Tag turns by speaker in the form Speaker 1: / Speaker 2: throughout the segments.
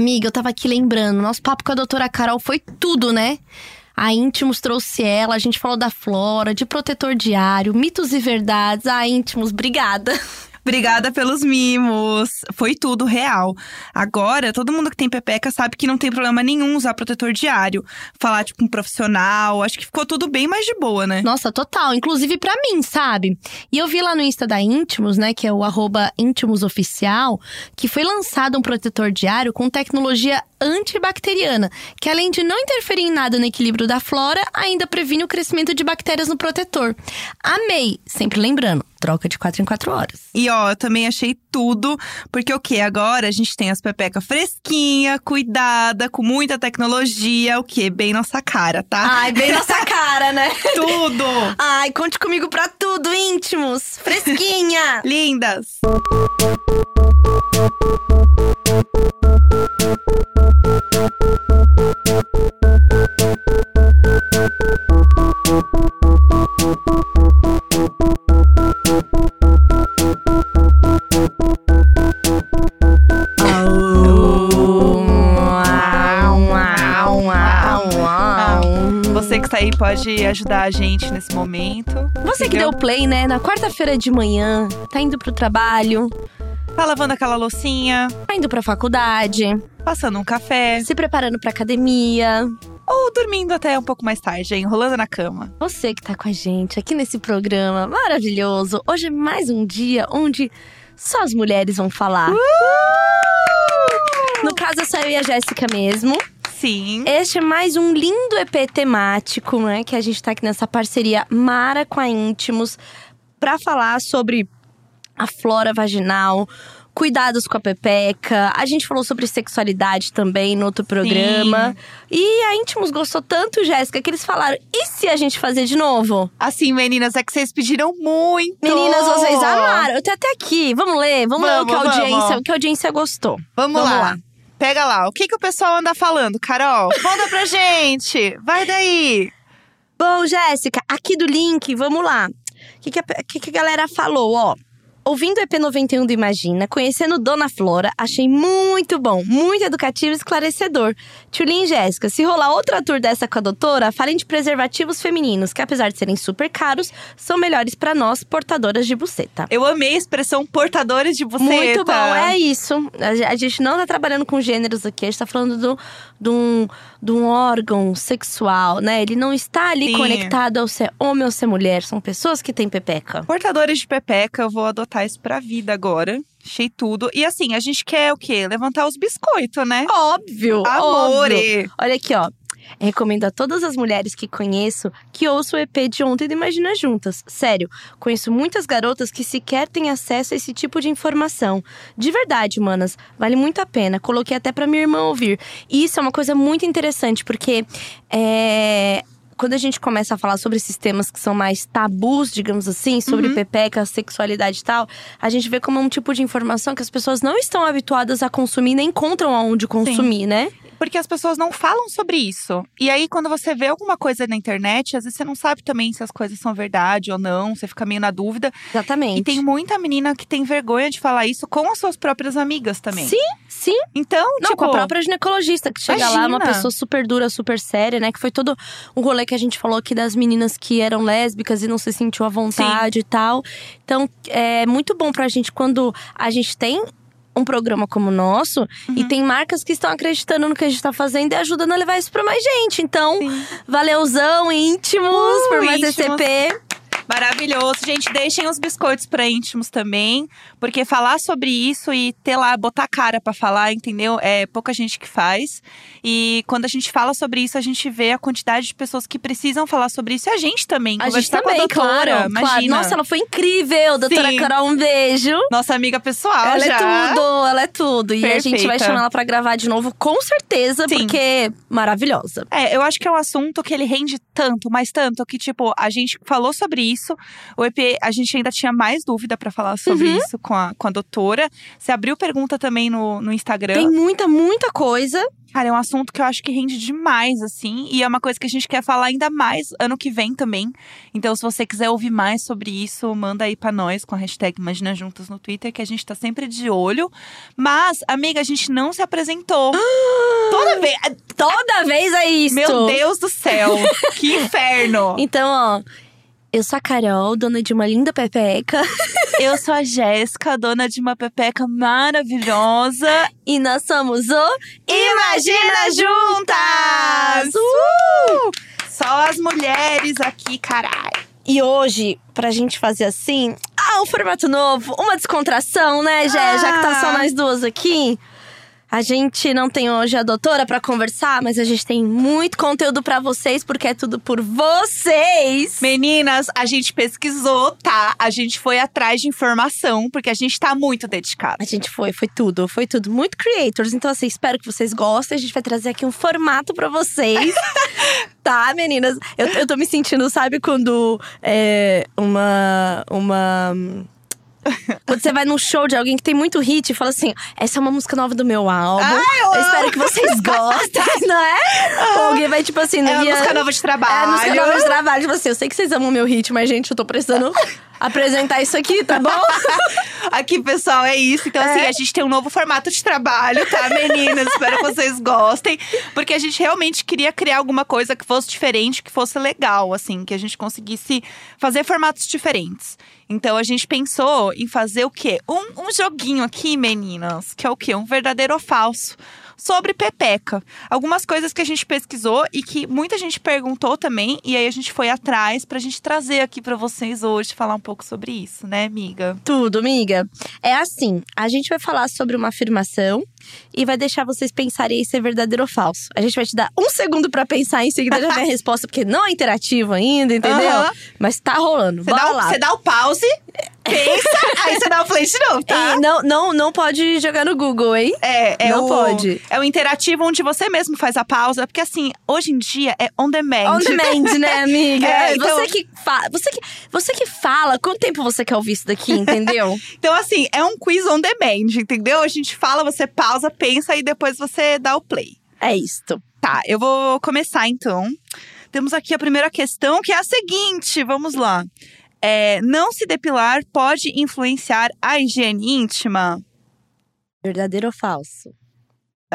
Speaker 1: Amiga, eu tava aqui lembrando, nosso papo com a doutora Carol foi tudo, né? A Íntimos trouxe ela, a gente falou da flora, de protetor diário, mitos e verdades. A Íntimos, obrigada.
Speaker 2: Obrigada pelos mimos. Foi tudo real. Agora, todo mundo que tem pepeca sabe que não tem problema nenhum usar protetor diário. Falar, tipo, um profissional. Acho que ficou tudo bem mais de boa, né?
Speaker 1: Nossa, total. Inclusive pra mim, sabe? E eu vi lá no Insta da Íntimos, né? Que é o arroba íntimosoficial, que foi lançado um protetor diário com tecnologia antibacteriana, que além de não interferir em nada no equilíbrio da flora, ainda previne o crescimento de bactérias no protetor. Amei! Sempre lembrando, troca de 4 em 4 horas.
Speaker 2: E ó, eu também achei tudo, porque o que? Agora a gente tem as pepeca fresquinha, cuidada, com muita tecnologia, o que? Bem nossa cara, tá?
Speaker 1: Ai, bem nossa cara, né?
Speaker 2: tudo!
Speaker 1: Ai, conte comigo pra tudo, íntimos! Fresquinha!
Speaker 2: Lindas! Aí pode ajudar a gente nesse momento.
Speaker 1: Você que deu play, né? Na quarta-feira de manhã, tá indo pro trabalho,
Speaker 2: Tá lavando aquela loucinha,
Speaker 1: tá indo pra faculdade,
Speaker 2: passando um café,
Speaker 1: se preparando pra academia.
Speaker 2: ou dormindo até um pouco mais tarde, enrolando na cama.
Speaker 1: Você que tá com a gente aqui nesse programa maravilhoso. Hoje é mais um dia onde só as mulheres vão falar. No caso, só eu e a Jéssica mesmo.
Speaker 2: Sim.
Speaker 1: Este é mais um lindo EP temático, né? Que a gente tá aqui nessa parceria Mara com a Íntimos pra falar sobre a flora vaginal, cuidados com a pepeca. A gente falou sobre sexualidade também no outro programa. E a Íntimos gostou tanto, Jéssica, que eles falaram: e se a gente fazer de novo?
Speaker 2: Assim, meninas, é que vocês pediram muito.
Speaker 1: Meninas, vocês amaram. Eu tenho até aqui. Vamos ler, vamos, ler o que a
Speaker 2: Vamos,
Speaker 1: audiência,
Speaker 2: vamos.
Speaker 1: o que a audiência gostou.
Speaker 2: Vamos,
Speaker 1: Vamos
Speaker 2: lá.
Speaker 1: lá.
Speaker 2: Pega lá. O que, que o pessoal anda falando, Carol? Conta pra gente. Vai daí.
Speaker 1: Bom, Jéssica, aqui do link, vamos lá. O que, que, que que a galera falou, ó? Ouvindo o EP91 do Imagina, conhecendo Dona Flora, achei muito bom, muito educativo e esclarecedor. Tchulin e Jéssica, se rolar outra tour dessa com a doutora, falem de preservativos femininos, que apesar de serem super caros, são melhores pra nós, portadoras de buceta.
Speaker 2: Eu amei a expressão portadores de buceta.
Speaker 1: Muito bom, é isso. A ge- a gente não tá trabalhando com gêneros aqui, a gente tá falando do, de, um, de um órgão sexual, né? Ele não está ali
Speaker 2: Sim.
Speaker 1: conectado ao ser homem ou ser mulher. São pessoas que têm pepeca.
Speaker 2: Portadores de pepeca, eu vou adotar isso pra vida agora. Achei tudo. E assim, a gente quer o quê? Levantar os biscoitos, né?
Speaker 1: Óbvio!
Speaker 2: Amore!
Speaker 1: óbvio. Olha aqui, ó. Recomendo a todas as mulheres que conheço que ouçam o EP de ontem do Imagina Juntas. Sério, conheço muitas garotas que sequer têm acesso a esse tipo de informação. De verdade, manas, vale muito a pena. Coloquei até pra minha irmã ouvir. E isso é uma coisa muito interessante, porque é, quando a gente começa a falar sobre esses temas que são mais tabus, digamos assim, sobre
Speaker 2: Uhum.
Speaker 1: pepeca, sexualidade e tal, a gente vê como um tipo de informação que as pessoas não estão habituadas a consumir, nem encontram aonde consumir, né?
Speaker 2: Porque as pessoas não falam sobre isso. E aí, quando você vê alguma coisa na internet, às vezes você não sabe também se as coisas são verdade ou não, você fica meio na dúvida.
Speaker 1: Exatamente.
Speaker 2: E tem muita menina que tem vergonha de falar isso com as suas próprias amigas também.
Speaker 1: Sim, sim.
Speaker 2: Então,
Speaker 1: Não,
Speaker 2: tipo,
Speaker 1: com a própria ginecologista, que chega lá, uma
Speaker 2: imagina.
Speaker 1: pessoa super dura, super séria, né? Que foi todo o rolê que a gente falou aqui das meninas que eram lésbicas e não se sentiu à vontade e tal. Então, é muito bom pra gente quando a gente tem um programa como o nosso
Speaker 2: Uhum.
Speaker 1: e tem marcas que estão acreditando no que a gente tá fazendo e ajudando a levar isso pra mais gente. Então,
Speaker 2: Sim.
Speaker 1: valeuzão, íntimos,
Speaker 2: Uh,
Speaker 1: por mais
Speaker 2: íntimos. Maravilhoso. Gente, deixem os biscoitos pra íntimos também. Porque falar sobre isso e ter lá, botar a cara pra falar, entendeu? É pouca gente que faz. E quando a gente fala sobre isso, a gente vê a quantidade de pessoas que precisam falar sobre isso. E a gente também.
Speaker 1: A gente também,
Speaker 2: com a doutora,
Speaker 1: claro, claro. Nossa, ela foi incrível, doutora
Speaker 2: Sim.
Speaker 1: Carol, um beijo.
Speaker 2: Nossa amiga pessoal
Speaker 1: Ela
Speaker 2: já.
Speaker 1: é tudo, ela é tudo. E a gente vai
Speaker 2: Perfeita.
Speaker 1: chamar ela pra gravar de novo, com certeza,
Speaker 2: Sim.
Speaker 1: porque maravilhosa.
Speaker 2: É, eu acho que é um assunto que ele rende tanto, mas tanto, que, tipo, a gente falou sobre isso isso. O EP, a gente ainda tinha mais dúvida pra falar sobre
Speaker 1: Uhum.
Speaker 2: isso com a, com a doutora. Você abriu pergunta também no, no Instagram.
Speaker 1: Tem muita, muita coisa.
Speaker 2: Cara, é um assunto que eu acho que rende demais, assim. E é uma coisa que a gente quer falar ainda mais ano que vem também. Então, se você quiser ouvir mais sobre isso, manda aí pra nós com a hashtag Imagina Juntas no Twitter, que a gente tá sempre de olho. Mas, amiga, a gente não se apresentou. Toda vez.
Speaker 1: Toda vez é isso.
Speaker 2: Meu Deus do céu! que inferno!
Speaker 1: Então, ó. Eu sou a Carol, dona de uma linda pepeca.
Speaker 2: Eu sou a Jéssica, dona de uma pepeca maravilhosa.
Speaker 1: E nós somos o
Speaker 2: Imagina Juntas! Uh! Só as mulheres aqui, caralho.
Speaker 1: E hoje, pra gente fazer assim, ah, um formato novo, uma descontração, né, Jé? Já que tá só
Speaker 2: Ah.
Speaker 1: nós duas aqui. A gente não tem hoje a doutora pra conversar, mas a gente tem muito conteúdo pra vocês, porque é tudo por vocês.
Speaker 2: Meninas, a gente pesquisou, tá? A gente foi atrás de informação, porque a gente tá muito dedicada.
Speaker 1: A gente foi, foi tudo, foi tudo. Muito creators. Então, assim, espero que vocês gostem. A gente vai trazer aqui um formato pra vocês. tá, meninas? Eu, eu tô me sentindo, sabe, quando é, uma. Uma. Quando você vai num show de alguém que tem muito hit e fala assim: essa é uma música nova do meu álbum.
Speaker 2: eu
Speaker 1: eu espero que vocês gostem, não é? Ou alguém vai, tipo assim,
Speaker 2: É uma
Speaker 1: minha-
Speaker 2: música nova de
Speaker 1: É,
Speaker 2: trabalho.
Speaker 1: a música nova de trabalho. Tipo assim, eu sei que vocês amam meu hit, mas, gente, eu tô precisando apresentar isso aqui, tá bom?
Speaker 2: Aqui, pessoal, é isso. Então, assim,
Speaker 1: É.
Speaker 2: a gente tem um novo formato de trabalho, tá, meninas? Espero que vocês gostem. Porque a gente realmente queria criar alguma coisa que fosse diferente, que fosse legal, assim, que a gente conseguisse fazer formatos diferentes. Então, a gente pensou em fazer o quê? Um, um joguinho aqui, meninas, que é o quê? Um verdadeiro ou falso. Sobre Pepeca. Algumas coisas que a gente pesquisou e que muita gente perguntou também. E aí a gente foi atrás pra gente trazer aqui pra vocês hoje, falar um pouco sobre isso, né, amiga?
Speaker 1: Tudo, amiga. É assim, a gente vai falar sobre uma afirmação e vai deixar vocês pensarem se é verdadeiro ou falso. A gente vai te dar um segundo pra pensar, em seguida já vem a resposta, porque não é interativo ainda, entendeu?
Speaker 2: Aham.
Speaker 1: Mas tá rolando.
Speaker 2: Você
Speaker 1: Bora
Speaker 2: dá,
Speaker 1: lá.
Speaker 2: você dá o pause, pensa, aí você dá o play de novo, tá?
Speaker 1: E não, não, não pode jogar no Google, hein?
Speaker 2: É, é
Speaker 1: Não
Speaker 2: o,
Speaker 1: pode.
Speaker 2: É o interativo onde você mesmo faz a pausa. Porque assim, hoje em dia é on demand.
Speaker 1: On demand, né, amiga?
Speaker 2: É, então-
Speaker 1: você, que fa você, que, você que fala, quanto tempo você quer ouvir isso daqui, entendeu?
Speaker 2: Então, assim, é um quiz on demand, entendeu? A gente fala, você pausa, pensa e depois você dá o play.
Speaker 1: é isto.
Speaker 2: Tá, eu vou começar então. Temos aqui a primeira questão, que é a seguinte: vamos lá. É, não se depilar pode influenciar a higiene íntima?
Speaker 1: Verdadeiro ou falso?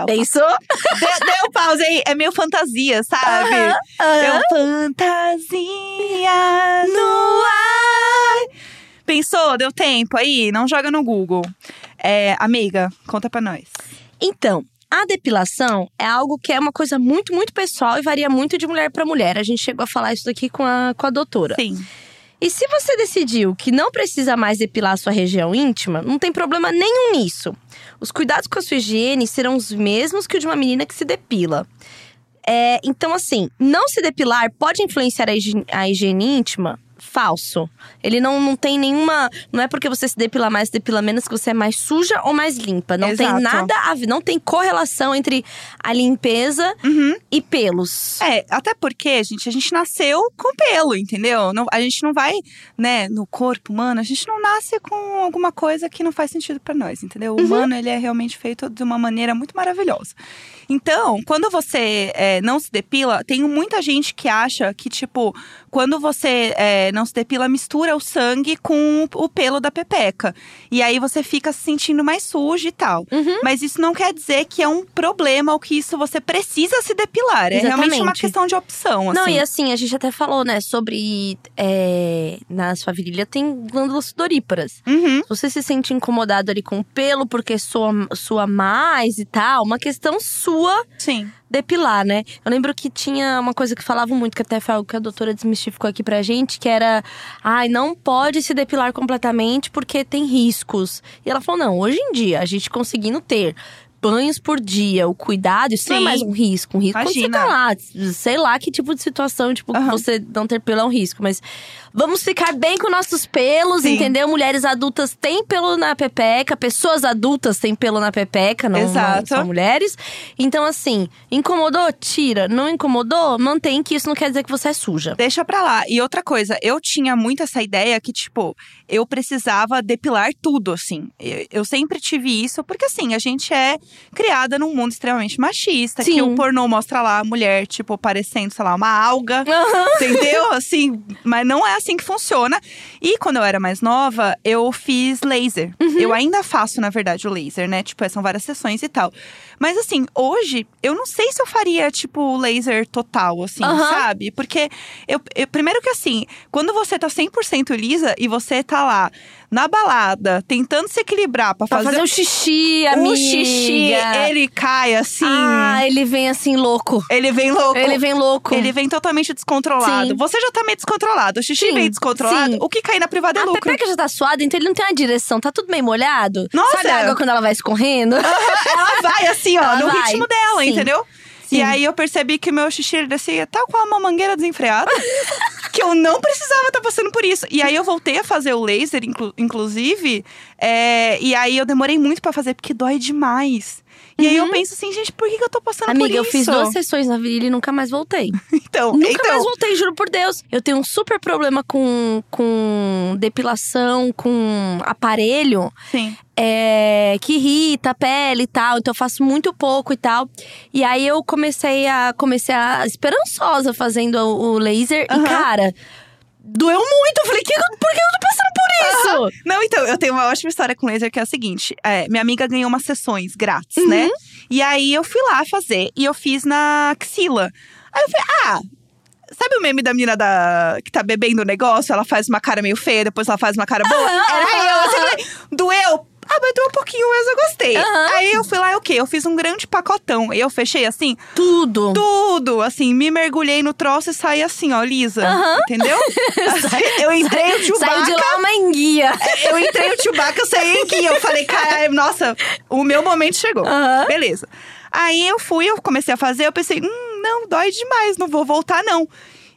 Speaker 1: Pensou?
Speaker 2: Deu, deu pausa aí, é meio fantasia, sabe?
Speaker 1: Aham,
Speaker 2: É
Speaker 1: aham.
Speaker 2: um fantasia no ar. Pensou? Deu tempo aí? Não joga no Google. É, amiga, conta pra nós.
Speaker 1: Então, a depilação é algo que é uma coisa muito, muito pessoal e varia muito de mulher pra mulher. A gente chegou a falar isso daqui com a, com a doutora.
Speaker 2: Sim.
Speaker 1: E se você decidiu que não precisa mais depilar sua região íntima, não tem problema nenhum nisso. Os cuidados com a sua higiene serão os mesmos que o de uma menina que se depila. É, então, assim, não se depilar pode influenciar a higiene, a higiene íntima? Falso. Ele não, não tem nenhuma. Não é porque você se depila mais, se depila menos, que você é mais suja ou mais limpa. Não tem
Speaker 2: Exato.
Speaker 1: nada a ver, não tem correlação entre a limpeza
Speaker 2: Uhum.
Speaker 1: e pelos.
Speaker 2: É, até porque, gente, a gente nasceu com pelo, entendeu? Não- a gente não vai, né, no corpo humano, a gente não nasce com alguma coisa que não faz sentido pra nós, entendeu? O humano, ele é realmente feito de uma maneira muito maravilhosa. Então, quando você é, não se depila, tem muita gente que acha que, tipo, quando você é, não se depila, mistura o sangue com o pelo da pepeca. E aí você fica se sentindo mais sujo e tal.
Speaker 1: Uhum.
Speaker 2: Mas isso não quer dizer que é um problema ou que isso você precisa se depilar. É realmente uma
Speaker 1: Exatamente.
Speaker 2: questão de opção, assim.
Speaker 1: Não, e assim, a gente até falou, né, sobre. é, na sua virilha tem glândulas sudoríparas.
Speaker 2: Uhum.
Speaker 1: Se você se sente incomodado ali com o pelo porque soa, soa mais e tal, uma questão sua
Speaker 2: Sim.
Speaker 1: depilar, né? Eu lembro que tinha uma coisa que falavam muito, que até foi algo que a doutora desmistificou aqui pra gente, que era. Ai, não pode se depilar completamente porque tem riscos. E ela falou: não, hoje em dia, a gente conseguindo ter banhos por dia, o cuidado, isso não é
Speaker 2: Sim.
Speaker 1: mais um risco. Um risco quando você
Speaker 2: Imagina.
Speaker 1: tá lá, sei lá que tipo de situação, tipo,
Speaker 2: Aham.
Speaker 1: você não ter pelo é um risco. Mas vamos ficar bem com nossos pelos,
Speaker 2: Sim.
Speaker 1: entendeu? Mulheres adultas têm pelo na pepeca, pessoas adultas têm pelo na pepeca, não, não só mulheres. Então, assim, incomodou? Tira. Não incomodou? Mantém que isso não quer dizer que você é suja.
Speaker 2: Deixa pra lá. E outra coisa, eu tinha muito essa ideia que, tipo, eu precisava depilar tudo, assim. Eu, eu sempre tive isso, porque, assim, a gente é criada num mundo extremamente machista, que
Speaker 1: Sim.
Speaker 2: o pornô mostra lá a mulher, tipo, parecendo, sei lá, uma alga. Entendeu? Assim, mas não é assim que funciona. E quando eu era mais nova, eu fiz laser.
Speaker 1: Uhum.
Speaker 2: Eu ainda faço, na verdade, o laser, né? Tipo, são várias sessões e tal. Mas assim, hoje, eu não sei se eu faria, tipo, laser total, assim, sabe? Porque, eu, eu- primeiro que assim, quando você tá 100% lisa e você tá lá na balada, tentando se equilibrar pra
Speaker 1: Pra
Speaker 2: fazer,
Speaker 1: fazer o xixi, amiga.
Speaker 2: o xixi, ele cai assim.
Speaker 1: Ah, ele vem assim louco.
Speaker 2: Ele vem louco.
Speaker 1: Ele vem louco.
Speaker 2: Ele vem totalmente descontrolado.
Speaker 1: Sim.
Speaker 2: Você já tá meio descontrolado. O xixi
Speaker 1: Sim,
Speaker 2: vem descontrolado.
Speaker 1: sim.
Speaker 2: O que cair na privada é
Speaker 1: A
Speaker 2: lucro.
Speaker 1: pepeca já tá suada, então ele não tem uma direção, tá tudo meio molhado.
Speaker 2: Nossa!
Speaker 1: Sabe a água quando ela vai escorrendo?
Speaker 2: Ela vai assim, ó,
Speaker 1: Ela
Speaker 2: no
Speaker 1: vai.
Speaker 2: ritmo dela, entendeu? E aí eu percebi que meu xixi ele descia tal qual uma mangueira desenfreada. que eu não precisava estar passando por isso. E aí eu voltei a fazer o laser, inclu- inclusive. é, e aí eu demorei muito pra fazer, porque dói demais. E aí eu penso assim, gente, por que, que eu tô passando
Speaker 1: Uhum. Amiga,
Speaker 2: por
Speaker 1: eu
Speaker 2: isso?
Speaker 1: fiz duas sessões na virilha e nunca mais voltei.
Speaker 2: Então,
Speaker 1: Nunca
Speaker 2: então.
Speaker 1: mais voltei, juro por Deus. Eu tenho um super problema com, com depilação, com aparelho.
Speaker 2: Sim.
Speaker 1: é, que irrita a pele e tal, então eu faço muito pouco e tal. E aí eu comecei a comecei a esperançosa fazendo o, laser
Speaker 2: Aham.
Speaker 1: e cara, doeu muito. Eu falei, que, por que eu tô passando por isso?
Speaker 2: Não, então, eu tenho uma ótima história com laser que é a seguinte: é, minha amiga ganhou umas sessões grátis,
Speaker 1: Uhum.
Speaker 2: né? E aí eu fui lá fazer e eu fiz na axila. Aí eu falei, ah. Sabe o meme da menina da, que tá bebendo o negócio? Ela faz uma cara meio feia, depois ela faz uma cara boa. Era eu, assim, doeu. Ah, mas doeu um pouquinho, mas eu gostei.
Speaker 1: Aham.
Speaker 2: Aí eu fui lá e o quê? Eu fiz um grande pacotão. E eu fechei assim,
Speaker 1: Tudo.
Speaker 2: tudo, assim, me mergulhei no troço e saí assim, ó, lisa.
Speaker 1: Aham.
Speaker 2: Entendeu? Assim, eu entrei o Chewbacca.
Speaker 1: Saiu de lá uma enguia.
Speaker 2: Eu entrei o Chewbacca, eu saí aqui. Eu falei, caralho, nossa, o meu momento chegou.
Speaker 1: Aham.
Speaker 2: Beleza. Aí eu fui, eu comecei a fazer, eu pensei, hum, não, dói demais, não vou voltar, não.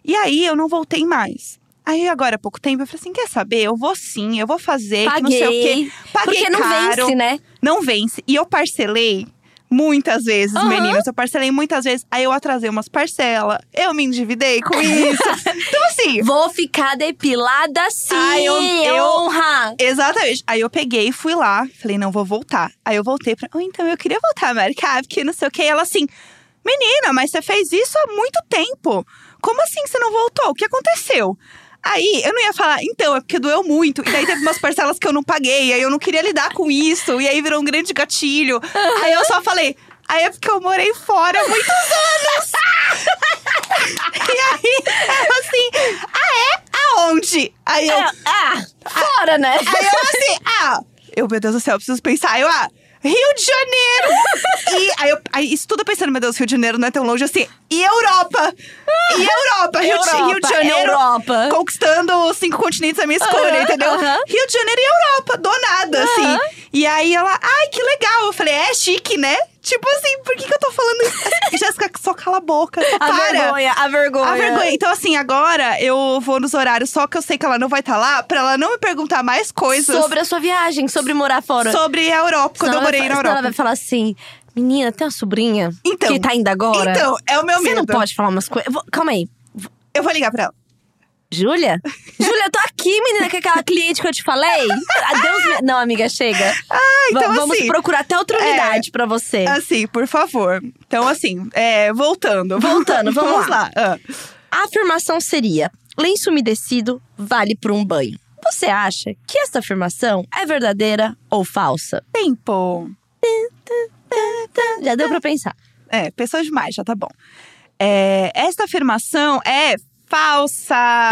Speaker 2: E aí eu não voltei mais. Aí agora, há pouco tempo, eu falei assim: quer saber? Eu vou sim, eu vou fazer, que não sei o quê.
Speaker 1: Paguei.
Speaker 2: Paguei
Speaker 1: Porque não
Speaker 2: caro,
Speaker 1: vence, né?
Speaker 2: Não vence. E eu parcelei muitas vezes,
Speaker 1: Aham.
Speaker 2: meninas. Eu parcelei muitas vezes. Aí eu atrasei umas parcelas. Eu me endividei com isso. então, assim,
Speaker 1: Vou ficar depilada sim.
Speaker 2: Ai, eu- eu-
Speaker 1: honra.
Speaker 2: Exatamente. Aí eu peguei e fui lá. Falei, não, vou voltar. Aí eu voltei pra. Oh, então eu queria voltar, América, ah, porque não sei o que. Ela assim, menina, mas você fez isso há muito tempo. Como assim você não voltou? O que aconteceu? Aí eu não ia falar, então, é porque doeu muito. E daí teve umas parcelas que eu não paguei. Aí eu não queria lidar com isso. E aí virou um grande gatilho. Aí eu só falei. Aí é porque eu morei fora há muitos anos. e aí, ela assim, ah, é? Aonde? Aí eu,
Speaker 1: É, ah, fora, né?
Speaker 2: Aí eu assim, ah, eu, meu Deus do céu, eu preciso pensar. Aí eu, ah, Rio de Janeiro! e aí, eu, aí isso tudo pensando, meu Deus, Rio de Janeiro não é tão longe assim. E Europa! E Europa! Rio, de-
Speaker 1: Europa,
Speaker 2: Rio de Janeiro
Speaker 1: Europa.
Speaker 2: conquistando os cinco continentes a minha escolha, entendeu? Rio de Janeiro e Europa, do nada, assim. E aí ela, ai, que legal. Eu falei, é chique, né? Tipo assim, por que, que eu tô falando isso? Jéssica, só cala a boca, só
Speaker 1: A
Speaker 2: para.
Speaker 1: vergonha, a vergonha.
Speaker 2: A vergonha. Então, assim, agora eu vou nos horários só que eu sei que ela não vai estar lá, pra ela não me perguntar mais coisas
Speaker 1: Sobre a sua viagem, sobre morar fora.
Speaker 2: sobre a Europa, quando
Speaker 1: Senão
Speaker 2: eu
Speaker 1: ela
Speaker 2: morei
Speaker 1: vai,
Speaker 2: na
Speaker 1: senão Ela
Speaker 2: Europa.
Speaker 1: vai falar assim: menina, tem uma sobrinha
Speaker 2: Então.
Speaker 1: que tá indo agora.
Speaker 2: Então, é o meu
Speaker 1: Você
Speaker 2: medo.
Speaker 1: não pode falar umas coisas. Eu Calma aí.
Speaker 2: Eu vou ligar pra ela.
Speaker 1: Júlia? Júlia, eu tô aqui, menina, com aquela cliente que eu te falei. Adeus, minha... Não, amiga, chega.
Speaker 2: Ah, então
Speaker 1: Va- Vamos
Speaker 2: assim,
Speaker 1: procurar até outra
Speaker 2: é.
Speaker 1: unidade pra você.
Speaker 2: Assim, por favor. Então, assim, é, voltando.
Speaker 1: Voltando, vamos
Speaker 2: lá. Ah.
Speaker 1: A afirmação seria: lenço umedecido vale por um banho. Você acha que essa afirmação é verdadeira ou falsa?
Speaker 2: Tempo.
Speaker 1: Já deu pra pensar.
Speaker 2: É, pessoas demais, já tá bom. É, esta afirmação é falsa.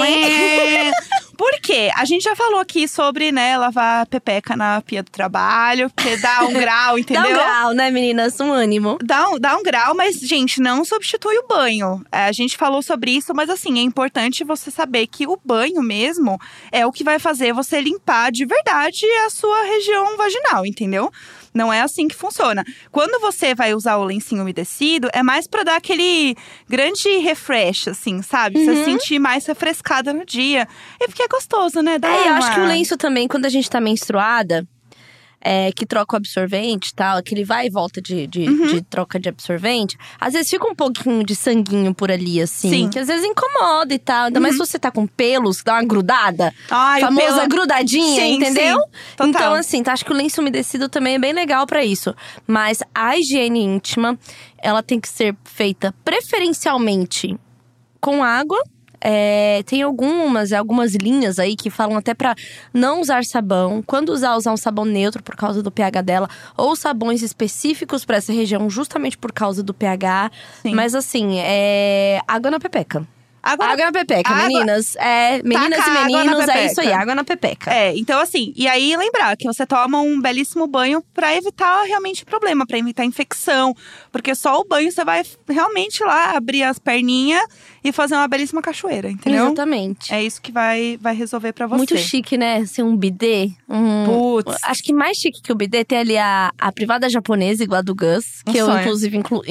Speaker 1: Bem.
Speaker 2: Por quê? A gente já falou aqui sobre, né, lavar pepeca na pia do trabalho, porque dá um grau, entendeu?
Speaker 1: Dá um grau, né, meninas? Um ânimo.
Speaker 2: Dá um, dá um grau, mas, gente, não substitui o banho. É, a gente falou sobre isso, mas assim, é importante você saber que o banho mesmo é o que vai fazer você limpar de verdade a sua região vaginal, entendeu? Não é assim que funciona. Quando você vai usar o lencinho umedecido, é mais pra dar aquele grande refresh, assim, sabe? Você
Speaker 1: Uhum.
Speaker 2: se sentir mais refrescada no dia. E porque é gostoso, né? Dá
Speaker 1: É, eu
Speaker 2: uma-
Speaker 1: acho que o lenço também, quando a gente tá menstruada, é, que troca o absorvente e tal, que ele vai e volta de, de,
Speaker 2: Uhum.
Speaker 1: de troca de absorvente, às vezes fica um pouquinho de sanguinho por ali, assim.
Speaker 2: Sim. Uhum.
Speaker 1: Que às vezes incomoda e tal. Ainda mais se você tá com pelos, dá uma grudada.
Speaker 2: Ai,
Speaker 1: famosa
Speaker 2: pelo-
Speaker 1: grudadinha,
Speaker 2: Sim,
Speaker 1: entendeu?
Speaker 2: sim.
Speaker 1: Então, assim, tá, acho que o lenço umedecido também é bem legal pra isso. Mas a higiene íntima, ela tem que ser feita preferencialmente com água. É, tem algumas, algumas linhas aí que falam até pra não usar sabão. Quando usar, usar um sabão neutro por causa do pH dela. Ou sabões específicos pra essa região, justamente por causa do pH.
Speaker 2: Sim.
Speaker 1: Mas assim, é água na pepeca.
Speaker 2: Água na-
Speaker 1: Água na pepeca,
Speaker 2: Água-
Speaker 1: meninas. É, meninas
Speaker 2: Taca
Speaker 1: e
Speaker 2: na
Speaker 1: meninos, é isso aí, água na pepeca.
Speaker 2: É, então assim, e aí lembrar que você toma um belíssimo banho pra evitar realmente problema, pra evitar infecção, porque só o banho você vai realmente lá abrir as perninhas e fazer uma belíssima cachoeira, entendeu?
Speaker 1: Exatamente.
Speaker 2: É isso que vai, vai resolver pra você.
Speaker 1: Muito chique, né? Ser um bidê. Um...
Speaker 2: Putz.
Speaker 1: Acho que mais chique que o bidê tem ali a, a privada japonesa, igual a do Gus.
Speaker 2: Um
Speaker 1: Que eu,
Speaker 2: sonho.
Speaker 1: inclusive, inclu-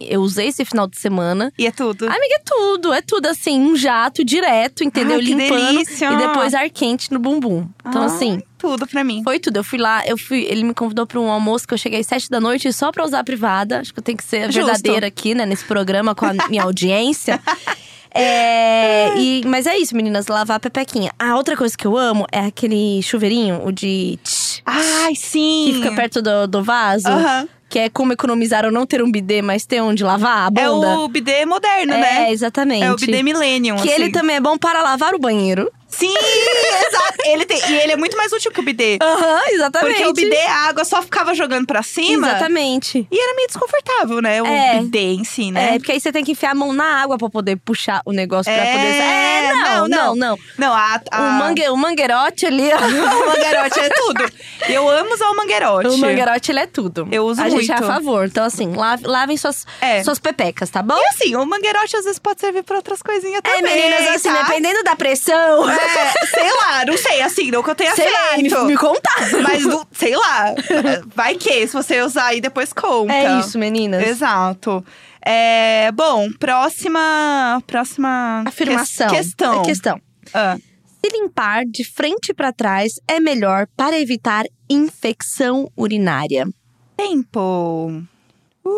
Speaker 1: eu usei esse final de semana.
Speaker 2: E é tudo.
Speaker 1: Amiga, é tudo. É tudo assim, um jato direto, entendeu?
Speaker 2: Ai, que
Speaker 1: Limpando.
Speaker 2: delícia.
Speaker 1: E depois ar quente no bumbum. Então,
Speaker 2: Ai,
Speaker 1: assim,
Speaker 2: Tudo pra mim.
Speaker 1: foi tudo. Eu fui lá, eu fui. Ele me convidou pra um almoço que eu cheguei às sete da noite só pra usar a privada. Acho que eu tenho que ser
Speaker 2: Justo.
Speaker 1: verdadeira aqui, né, nesse programa com a minha audiência. É, e, mas é isso, meninas, lavar a pepequinha. A outra coisa que eu amo é aquele chuveirinho, o de tch,
Speaker 2: Ai, sim.
Speaker 1: que fica perto do, do vaso.
Speaker 2: Aham.
Speaker 1: Que é como economizar ou não ter um bidê, mas ter onde lavar a
Speaker 2: É
Speaker 1: bunda.
Speaker 2: o bidê moderno,
Speaker 1: É,
Speaker 2: né?
Speaker 1: exatamente.
Speaker 2: É o bidê Millennium,
Speaker 1: Que
Speaker 2: assim.
Speaker 1: ele também é bom para lavar o banheiro.
Speaker 2: Sim, exato. Ele tem, e ele é muito mais útil que o bidê.
Speaker 1: Aham, exatamente.
Speaker 2: Porque o bidê, a água só ficava jogando pra cima.
Speaker 1: Exatamente.
Speaker 2: E era meio desconfortável, né? O
Speaker 1: É.
Speaker 2: bidê em si, né?
Speaker 1: É, porque aí você tem que enfiar a mão na água pra poder puxar o negócio pra
Speaker 2: É,
Speaker 1: poder. É, não,
Speaker 2: não,
Speaker 1: não,
Speaker 2: não.
Speaker 1: não.
Speaker 2: Não, a, a...
Speaker 1: O, mangue, o mangueirote ali, ó.
Speaker 2: o mangueirote é tudo. Eu amo usar o mangueirote.
Speaker 1: O mangueirote, ele é tudo.
Speaker 2: Eu uso
Speaker 1: a gente é a
Speaker 2: muito.
Speaker 1: favor. Então, assim, lave- lavem suas,
Speaker 2: É.
Speaker 1: suas pepecas, tá bom?
Speaker 2: E assim, o mangueirote às vezes pode servir pra outras coisinhas
Speaker 1: É,
Speaker 2: também.
Speaker 1: meninas, assim,
Speaker 2: tá?
Speaker 1: dependendo da pressão.
Speaker 2: É, sei lá, não sei, assim, não que eu tenha
Speaker 1: sei lá, me,
Speaker 2: feito.
Speaker 1: me contar.
Speaker 2: Mas, não- sei lá, vai que, se você usar aí, depois conta.
Speaker 1: É isso, meninas.
Speaker 2: Exato. É, bom, próxima. Próxima.
Speaker 1: Afirmação.
Speaker 2: que- questão.
Speaker 1: É questão.
Speaker 2: Ah,
Speaker 1: Se limpar de frente pra trás é melhor para evitar infecção urinária.
Speaker 2: tempo.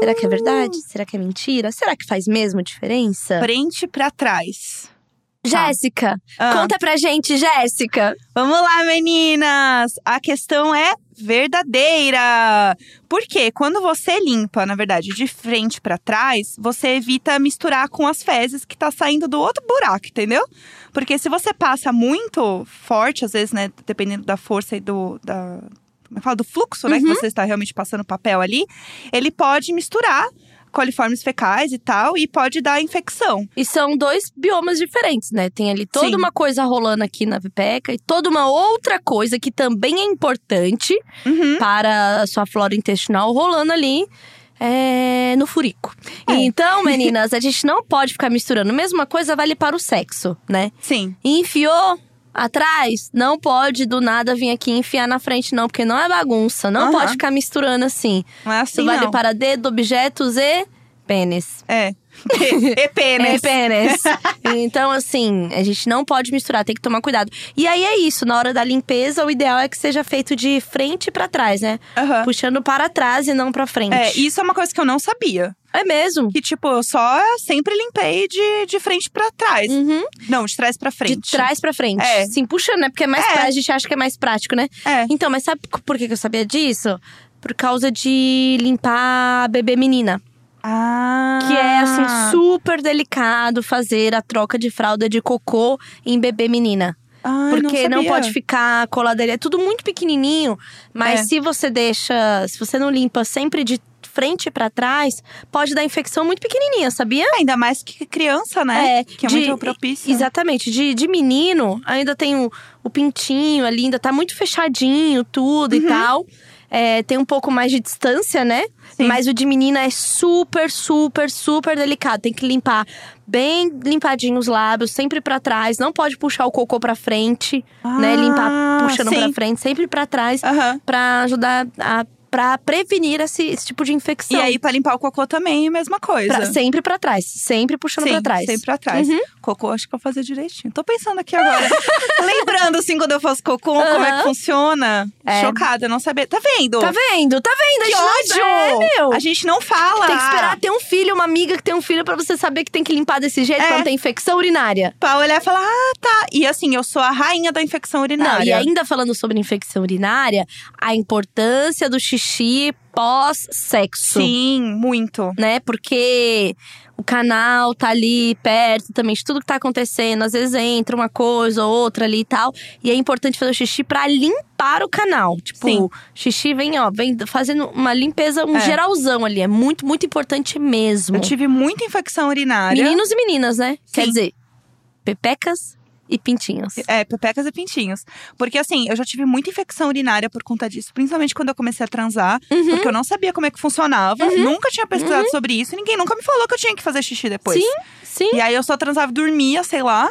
Speaker 1: Será que é verdade? Será que é mentira? Será que faz mesmo diferença?
Speaker 2: Frente pra trás.
Speaker 1: Jéssica,
Speaker 2: Ah.
Speaker 1: conta pra gente, Jéssica.
Speaker 2: Vamos lá, meninas! A questão é verdadeira. Porque quando você limpa, na verdade, de frente pra trás, você evita misturar com as fezes que tá saindo do outro buraco, entendeu? Porque se você passa muito forte, às vezes, né, dependendo da força e do da é fala? do fluxo, né, que você está realmente passando papel ali, ele pode misturar coliformes fecais e tal e pode dar infecção.
Speaker 1: E são dois biomas diferentes, né? Tem ali toda
Speaker 2: Sim.
Speaker 1: uma coisa rolando aqui na pepeca e toda uma outra coisa que também é importante
Speaker 2: Uhum.
Speaker 1: para a sua flora intestinal rolando ali. é, no furico.
Speaker 2: É.
Speaker 1: Então, meninas, a gente não pode ficar misturando. Mesma coisa vale para o sexo, né?
Speaker 2: Sim.
Speaker 1: Enfiou atrás, não pode do nada vir aqui e enfiar na frente, não, porque não é bagunça. Não
Speaker 2: Aham.
Speaker 1: pode ficar misturando assim.
Speaker 2: Não é assim,
Speaker 1: vale
Speaker 2: não.
Speaker 1: para dedo, objetos e pênis.
Speaker 2: É. e pênis.
Speaker 1: É pênis. então, assim, a gente não pode misturar, tem que tomar cuidado. E aí é isso, na hora da limpeza, o ideal é que seja feito de frente pra trás, né?
Speaker 2: Aham.
Speaker 1: Puxando para trás e não pra frente.
Speaker 2: É, isso é uma coisa que eu não sabia.
Speaker 1: É mesmo.
Speaker 2: Que, tipo, eu só sempre limpei de, de frente pra trás.
Speaker 1: Uhum.
Speaker 2: Não, de trás pra frente.
Speaker 1: De trás pra frente.
Speaker 2: É.
Speaker 1: Sim, puxando, né? Porque é mais
Speaker 2: É.
Speaker 1: prático, a gente acha que é mais prático, né?
Speaker 2: É.
Speaker 1: Então, mas sabe por que eu sabia disso? Por causa de limpar bebê menina.
Speaker 2: Ah.
Speaker 1: Que é, assim, super delicado fazer a troca de fralda de cocô em bebê menina.
Speaker 2: Ai,
Speaker 1: Porque não,
Speaker 2: sabia.
Speaker 1: pode ficar coladeira. É tudo muito pequenininho. Mas
Speaker 2: É.
Speaker 1: se você deixa. Se você não limpa sempre de frente pra trás, pode dar infecção muito pequenininha, sabia?
Speaker 2: Ainda mais que criança, né?
Speaker 1: É,
Speaker 2: que é
Speaker 1: de-
Speaker 2: muito propício.
Speaker 1: Exatamente. De, de menino, ainda tem o, o pintinho ali, ainda tá muito fechadinho, tudo
Speaker 2: Uhum.
Speaker 1: e tal. É, tem um pouco mais de distância, né?
Speaker 2: Sim.
Speaker 1: Mas o de menina é super, super, super delicado. Tem que limpar bem limpadinho os lábios, sempre pra trás. Não pode puxar o cocô pra frente, né?
Speaker 2: Ah,
Speaker 1: Limpar puxando
Speaker 2: sim.
Speaker 1: pra frente, sempre pra trás.
Speaker 2: Aham.
Speaker 1: Pra ajudar a pra prevenir esse, esse tipo de infecção.
Speaker 2: E aí, pra limpar o cocô também, a mesma coisa.
Speaker 1: Pra- sempre pra trás, sempre puxando pra trás.
Speaker 2: sempre pra trás.
Speaker 1: Uhum.
Speaker 2: Cocô, acho que eu vou fazer direitinho. Tô pensando aqui agora. Lembrando, assim, quando eu faço cocô, como é que funciona.
Speaker 1: É.
Speaker 2: Chocada, não sabia. Tá vendo?
Speaker 1: Tá vendo? Tá vendo?
Speaker 2: Que
Speaker 1: a gente não-
Speaker 2: ódio!
Speaker 1: É, meu.
Speaker 2: A gente não fala.
Speaker 1: Tem que esperar ter um filho, uma amiga que tem um filho pra você saber que tem que limpar desse jeito
Speaker 2: É.
Speaker 1: quando tem infecção urinária.
Speaker 2: Pra olhar e falar, ah, tá. E assim, eu sou a rainha da infecção urinária.
Speaker 1: Não, e ainda falando sobre infecção urinária, a importância do xixi pós-sexo.
Speaker 2: Sim, muito.
Speaker 1: Né? Porque o canal tá ali perto também de tudo que tá acontecendo. Às vezes entra uma coisa ou outra ali e tal. E é importante fazer o xixi pra limpar o canal. Tipo,
Speaker 2: Sim.
Speaker 1: xixi vem, ó, vem fazendo uma limpeza, um
Speaker 2: É.
Speaker 1: geralzão ali. É muito, muito importante mesmo.
Speaker 2: Eu tive muita infecção urinária.
Speaker 1: Meninos e meninas, né? Quer
Speaker 2: Sim.
Speaker 1: dizer, pepecas e pintinhos.
Speaker 2: É, pepecas e pintinhos. Porque assim, eu já tive muita infecção urinária por conta disso. Principalmente quando eu comecei a transar.
Speaker 1: Uhum.
Speaker 2: Porque eu não sabia como é que funcionava. Nunca tinha pesquisado sobre isso. E ninguém nunca me falou que eu tinha que fazer xixi depois.
Speaker 1: Sim, sim.
Speaker 2: E aí eu só transava e dormia, sei lá.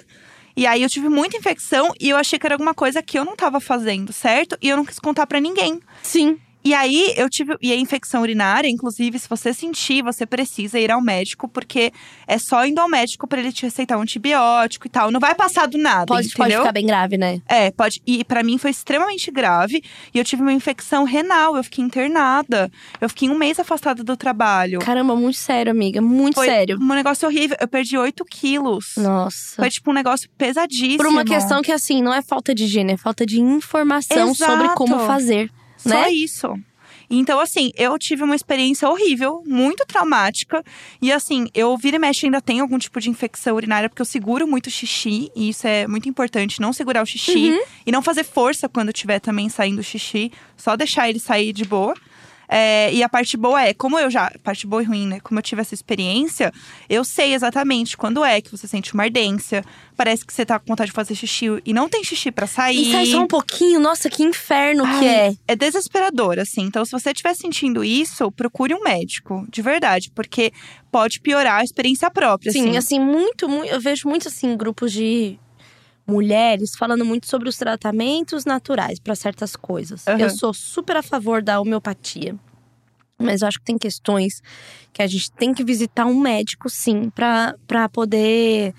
Speaker 2: E aí eu tive muita infecção e eu achei que era alguma coisa que eu não tava fazendo, certo? E eu não quis contar pra ninguém.
Speaker 1: Sim.
Speaker 2: E aí eu tive. E a infecção urinária, inclusive, se você sentir, você precisa ir ao médico, porque é só indo ao médico pra ele te receitar um antibiótico e tal. Não vai passar do nada.
Speaker 1: Pode, pode
Speaker 2: entendeu?
Speaker 1: ficar bem grave, né?
Speaker 2: É, pode. E pra mim foi extremamente grave. E eu tive uma infecção renal. Eu fiquei internada. Eu fiquei um mês afastada do trabalho.
Speaker 1: Caramba, muito sério, amiga. Muito
Speaker 2: Foi
Speaker 1: sério.
Speaker 2: um negócio horrível. Eu perdi 8 quilos.
Speaker 1: Nossa.
Speaker 2: Foi tipo um negócio pesadíssimo.
Speaker 1: Por uma questão que, assim, não é falta de higiene, é falta de informação sobre
Speaker 2: Exato.
Speaker 1: como fazer.
Speaker 2: Só
Speaker 1: né?
Speaker 2: isso. Então, assim, eu tive uma experiência horrível, muito traumática. E, assim, eu vira e mexe ainda tenho algum tipo de infecção urinária, porque eu seguro muito xixi. E isso é muito importante, não segurar o xixi.
Speaker 1: Uhum.
Speaker 2: E não fazer força quando tiver também saindo o xixi. Só deixar ele sair de boa. É, e a parte boa é, como eu já. Parte boa e ruim, né? Como eu tive essa experiência, eu sei exatamente quando é que você sente uma ardência. Parece que você tá com vontade de fazer xixi e não tem xixi pra sair.
Speaker 1: E sai só um pouquinho. Nossa, que inferno que
Speaker 2: Ai,
Speaker 1: é.
Speaker 2: É desesperador, assim. Então, se você estiver sentindo isso, procure um médico, de verdade, porque pode piorar a experiência própria.
Speaker 1: Sim,
Speaker 2: assim.
Speaker 1: assim, muito, muito. Eu vejo muito, assim, grupos de mulheres falando muito sobre os tratamentos naturais para certas coisas.
Speaker 2: Aham.
Speaker 1: Eu sou super a favor da homeopatia. Mas eu acho que tem questões que a gente tem que visitar um médico, sim, pra poder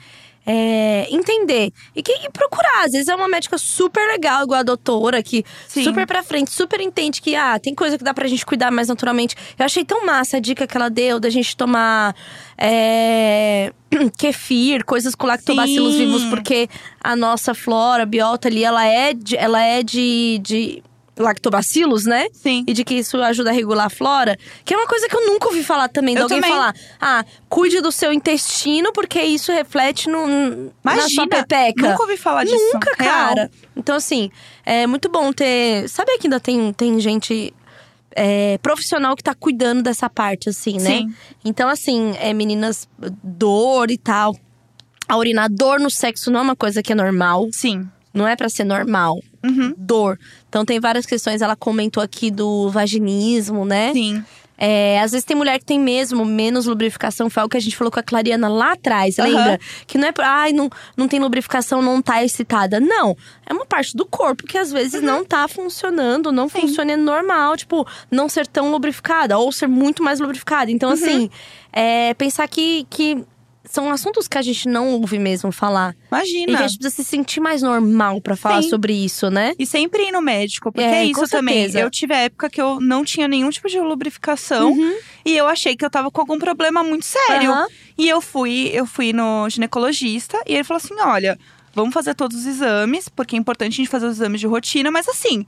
Speaker 1: é, entender. E, que, e procurar. Às vezes é uma médica super legal, igual a doutora, que
Speaker 2: Sim.
Speaker 1: super pra frente, super entende que, ah, tem coisa que dá pra gente cuidar mais naturalmente. Eu achei tão massa a dica que ela deu da gente tomar é, kefir, coisas com lactobacilos
Speaker 2: Sim.
Speaker 1: vivos, porque a nossa flora, a biota ali, ela é de, ela é de, de lactobacilos, né?
Speaker 2: Sim.
Speaker 1: E de que isso ajuda a regular a flora. Que é uma coisa que eu nunca ouvi falar também. De
Speaker 2: Eu
Speaker 1: alguém
Speaker 2: também.
Speaker 1: falar, ah, cuide do seu intestino, porque isso reflete no, na sua
Speaker 2: Imagina,
Speaker 1: pepeca.
Speaker 2: nunca ouvi falar disso.
Speaker 1: Nunca,
Speaker 2: Real.
Speaker 1: cara. Então, assim, é muito bom ter. Sabe que ainda tem, tem gente é, profissional que tá cuidando dessa parte, assim, né?
Speaker 2: Sim.
Speaker 1: Então, assim, é, meninas, dor e tal. A urinar dor no sexo não é uma coisa que é normal.
Speaker 2: Sim.
Speaker 1: Não é pra ser normal.
Speaker 2: Uhum.
Speaker 1: Dor. Então tem várias questões. Ela comentou aqui do vaginismo, né?
Speaker 2: Sim.
Speaker 1: É, às vezes tem mulher que tem mesmo menos lubrificação. Foi algo que a gente falou com a Clariana lá atrás,
Speaker 2: Aham.
Speaker 1: lembra? Que não é pra, ai, não, não tem lubrificação, não tá excitada. Não. É uma parte do corpo que às vezes não tá funcionando, não
Speaker 2: Uhum. Sim.
Speaker 1: funciona é normal. Tipo, não ser tão lubrificada ou ser muito mais lubrificada. Então,
Speaker 2: Uhum.
Speaker 1: assim, é, pensar que, que são assuntos que a gente não ouve mesmo falar. E
Speaker 2: Imagina.
Speaker 1: que a gente precisa se sentir mais normal pra falar
Speaker 2: Sim.
Speaker 1: sobre isso, né?
Speaker 2: E sempre ir no médico, porque
Speaker 1: É,
Speaker 2: é, isso também. Eu tive a época que eu não tinha nenhum tipo de lubrificação
Speaker 1: Uhum.
Speaker 2: e eu achei que eu tava com algum problema muito sério.
Speaker 1: Aham.
Speaker 2: E eu fui, eu fui no ginecologista e ele falou assim: olha, vamos fazer todos os exames, porque é importante a gente fazer os exames de rotina, mas assim,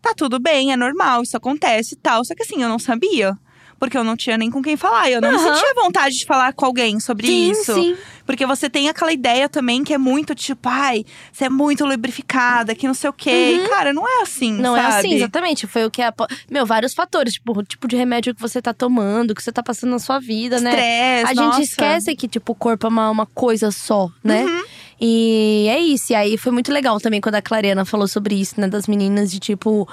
Speaker 2: tá tudo bem, é normal, isso acontece e tal. Só que assim, eu não sabia. Porque eu não tinha nem com quem falar. Eu não
Speaker 1: Aham.
Speaker 2: sentia vontade de falar com alguém sobre
Speaker 1: Sim,
Speaker 2: isso.
Speaker 1: sim.
Speaker 2: Porque você tem aquela ideia também que é muito tipo, ai, você é muito lubrificada, que não sei o quê. E, cara, não é assim.
Speaker 1: Não é
Speaker 2: sabe?
Speaker 1: assim, exatamente. Foi o que a. Meu, vários fatores, tipo, o tipo de remédio que você tá tomando, que você tá passando na sua vida, né?
Speaker 2: Estresse,
Speaker 1: A
Speaker 2: nossa.
Speaker 1: gente esquece que, tipo, o corpo é uma, uma coisa só, né?
Speaker 2: Uhum.
Speaker 1: E é isso. E aí foi muito legal também quando a Clariana falou sobre isso, né? Das meninas de tipo.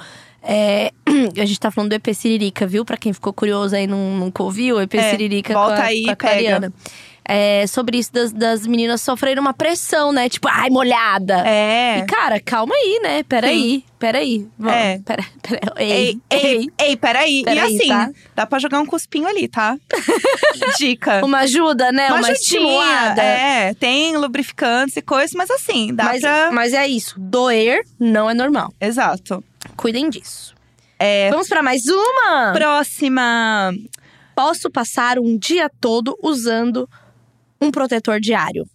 Speaker 1: É, a gente tá falando do EP Siririca, viu? Pra quem ficou curioso aí, não, nunca ouviu, o EP
Speaker 2: É,
Speaker 1: Siririca
Speaker 2: volta
Speaker 1: com a,
Speaker 2: aí
Speaker 1: com a
Speaker 2: pega.
Speaker 1: Clariana. é, sobre isso das, das meninas sofrerem uma pressão, né? Tipo, ai, molhada.
Speaker 2: É.
Speaker 1: E, cara, calma aí, né? Peraí, peraí. Vamos,
Speaker 2: É.
Speaker 1: Pera, pera, ei,
Speaker 2: Ei, ei, ei, peraí. E assim,
Speaker 1: tá?
Speaker 2: dá pra jogar um cuspinho ali, tá? Dica.
Speaker 1: Uma ajuda, né? Uma,
Speaker 2: ajudinha,
Speaker 1: estimulada.
Speaker 2: É, tem lubrificantes e coisas, mas assim, dá
Speaker 1: mas,
Speaker 2: pra.
Speaker 1: mas é isso. Doer não é normal.
Speaker 2: Exato.
Speaker 1: Cuidem disso.
Speaker 2: É.
Speaker 1: Vamos pra mais uma?
Speaker 2: Próxima.
Speaker 1: Posso passar um dia todo usando um protetor diário.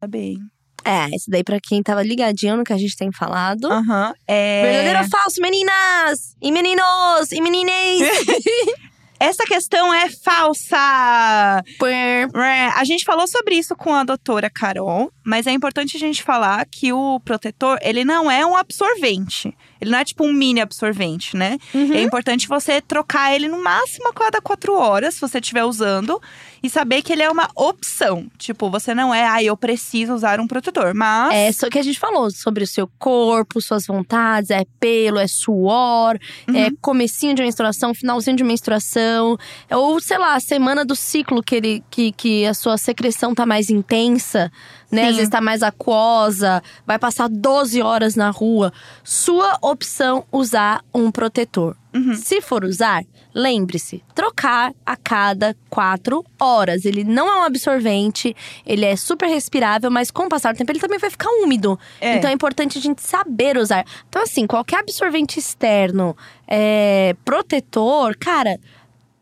Speaker 2: Tá bem.
Speaker 1: É, isso daí pra quem tava ligadinho no que a gente tem falado.
Speaker 2: Aham. É.
Speaker 1: Verdadeiro ou falso, meninas? E meninos? E meninês?
Speaker 2: Essa questão é falsa! É, A gente falou sobre isso com a doutora Carol, mas é importante a gente falar que o protetor, ele não é um absorvente. Ele não é tipo um mini absorvente, né?
Speaker 1: Uhum.
Speaker 2: É importante você trocar ele no máximo a cada quatro horas, se você estiver usando. E saber que ele é uma opção. Tipo, você não é, ah, eu preciso usar um protetor. Mas.
Speaker 1: É só que a gente falou sobre o seu corpo, suas vontades, é pelo, é suor, é
Speaker 2: Uhum.
Speaker 1: comecinho de menstruação, finalzinho de menstruação, é, ou sei lá, a semana do ciclo que, ele, que, que a sua secreção tá mais intensa, né?
Speaker 2: Sim.
Speaker 1: Às vezes tá mais aquosa, vai passar 12 horas na rua. Sua opção usar um protetor.
Speaker 2: Uhum.
Speaker 1: Se for usar, lembre-se, trocar a cada quatro horas. Ele não é um absorvente, ele é super respirável, mas com o passar do tempo ele também vai ficar úmido.
Speaker 2: É.
Speaker 1: Então é importante a gente saber usar. Então, assim, qualquer absorvente externo, é, protetor, cara,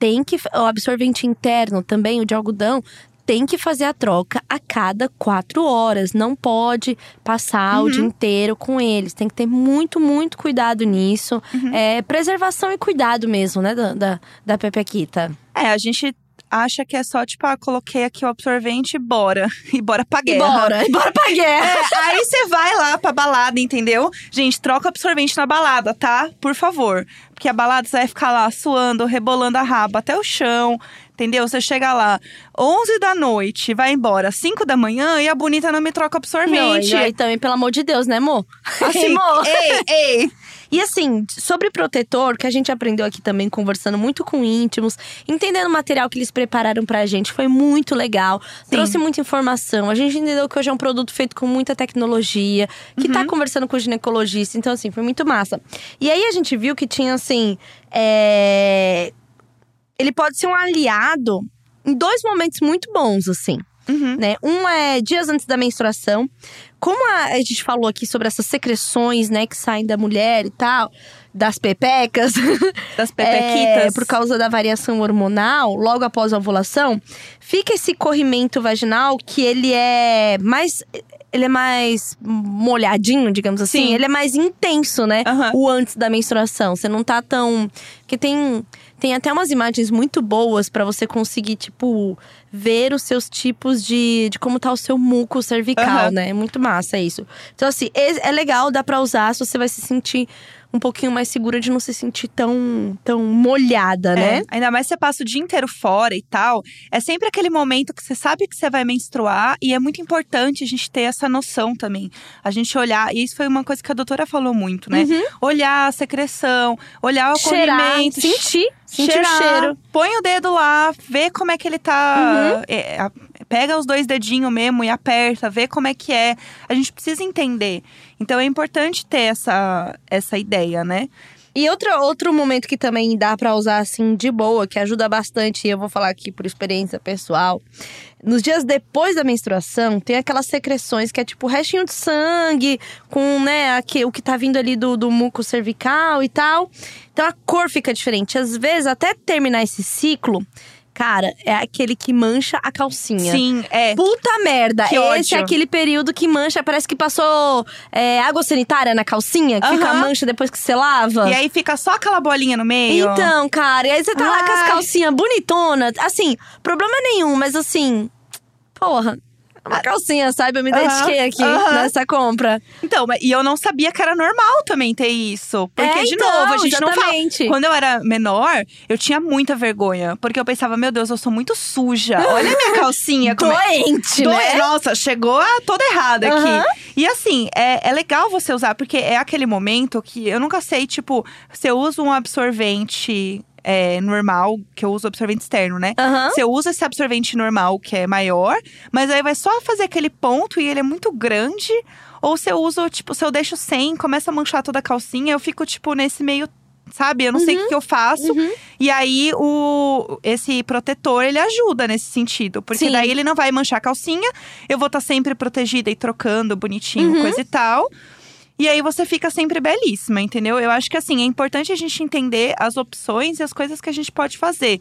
Speaker 1: tem que. O absorvente interno também, o de algodão. Tem que fazer a troca a cada quatro horas. Não pode passar o dia inteiro com eles. Tem que ter muito, muito cuidado nisso. É preservação e cuidado mesmo, né, da, da, da Pepequita.
Speaker 2: É, a gente acha que é só, tipo, ah, coloquei aqui o absorvente e bora. E bora pra
Speaker 1: E
Speaker 2: guerra.
Speaker 1: bora, e bora pra guerra.
Speaker 2: É, aí você vai lá pra balada, entendeu? Gente, troca o absorvente na balada, tá? Por favor. Porque a balada você vai ficar lá suando, rebolando a raba até o chão, entendeu? Você chega lá 11 da noite, vai embora 5 da manhã e a bonita não me troca o
Speaker 1: Não,
Speaker 2: absorvente.
Speaker 1: e aí também, pelo amor de Deus, né, amor?
Speaker 2: Assim,
Speaker 1: amor.
Speaker 2: ei, ei.
Speaker 1: E assim, sobre protetor, que a gente aprendeu aqui também, conversando muito com íntimos, entendendo o material que eles prepararam pra gente, foi muito legal. Trouxe muita informação. A gente entendeu que hoje é um produto feito com muita tecnologia, que tá conversando com o ginecologista. Então, assim, foi muito massa. E aí a gente viu que tinha, assim. é, Ele pode ser um aliado em dois momentos muito bons, assim
Speaker 2: Uhum.
Speaker 1: né? Um é dias antes da menstruação. Como a, a gente falou aqui sobre essas secreções, né, que saem da mulher e tal, das pepecas,
Speaker 2: Das
Speaker 1: é,
Speaker 2: pepequitas.
Speaker 1: por causa da variação hormonal, logo após a ovulação, fica esse corrimento vaginal que ele é mais ele é mais molhadinho, digamos assim.
Speaker 2: Sim.
Speaker 1: Ele é mais intenso, né?
Speaker 2: Aham.
Speaker 1: O antes da menstruação. Você não tá tão. Porque tem, tem até umas imagens muito boas pra você conseguir, tipo, ver os seus tipos de, de como tá o seu muco cervical,
Speaker 2: Aham.
Speaker 1: né? É muito massa isso. Então, assim, é, é legal, dá pra usar se você vai se sentir um pouquinho mais segura de não se sentir tão, tão molhada, né?
Speaker 2: É, ainda mais se você passa o dia inteiro fora e tal. É sempre aquele momento que você sabe que você vai menstruar e é muito importante a gente ter essa noção também. A gente olhar, e isso foi uma coisa que a doutora falou muito, né? Olhar a secreção, olhar o
Speaker 1: Uhum. Cheirar, sentir, sentir
Speaker 2: cheirar,
Speaker 1: o cheiro.
Speaker 2: Põe o dedo lá, vê como é que ele
Speaker 1: Uhum.
Speaker 2: tá. é, a- pega os dois dedinhos mesmo e aperta, vê como é que é. A gente precisa entender. Então é importante ter essa, essa ideia, né?
Speaker 1: E outro, outro momento que também dá pra usar assim de boa, que ajuda bastante, e eu vou falar aqui por experiência pessoal. Nos dias depois da menstruação, tem aquelas secreções que é tipo restinho de sangue, com né, aqui, o que tá vindo ali do, do muco cervical e tal. Então a cor fica diferente. Às vezes, até terminar esse ciclo, cara, é aquele que mancha a calcinha.
Speaker 2: Sim, é.
Speaker 1: Puta merda!
Speaker 2: Que
Speaker 1: Esse
Speaker 2: ódio.
Speaker 1: é aquele período que mancha, parece que passou é, água sanitária na calcinha, que fica a mancha depois que você lava.
Speaker 2: E aí fica só aquela bolinha no meio.
Speaker 1: Então, cara, e aí você tá lá com as
Speaker 2: Ai.
Speaker 1: calcinhas bonitonas. Assim, problema nenhum, mas assim, porra. Uma calcinha, sabe? Eu me dediquei aqui
Speaker 2: aham.
Speaker 1: nessa compra.
Speaker 2: Então, mas- e eu não sabia que era normal também ter isso. Porque,
Speaker 1: É,
Speaker 2: de
Speaker 1: então,
Speaker 2: novo, a gente não
Speaker 1: exatamente.
Speaker 2: fala. Quando eu era menor, eu tinha muita vergonha. Porque eu pensava, meu Deus, eu sou muito suja. Olha a minha calcinha. como é-
Speaker 1: Doente,
Speaker 2: Doe-
Speaker 1: né?
Speaker 2: Nossa, chegou a toda errada
Speaker 1: Aham.
Speaker 2: aqui. E assim, é, é legal você usar, porque é aquele momento que eu nunca sei, tipo, se eu uso um absorvente é, normal, que eu uso absorvente externo, né?
Speaker 1: Aham.
Speaker 2: Você usa esse absorvente normal, que é maior, mas aí vai só fazer aquele ponto e ele é muito grande. Ou se eu uso, tipo, se eu deixo sem, começa a manchar toda a calcinha, eu fico, tipo, nesse meio. Sabe? Eu não sei o que, que eu faço.
Speaker 1: Uhum.
Speaker 2: E aí, o, esse protetor, ele ajuda nesse sentido. Porque
Speaker 1: Sim.
Speaker 2: daí ele não vai manchar a calcinha. Eu vou estar sempre protegida e trocando bonitinho,
Speaker 1: Uhum.
Speaker 2: coisa e tal. E aí você fica sempre belíssima, entendeu? Eu acho que assim, é importante a gente entender as opções e as coisas que a gente pode fazer.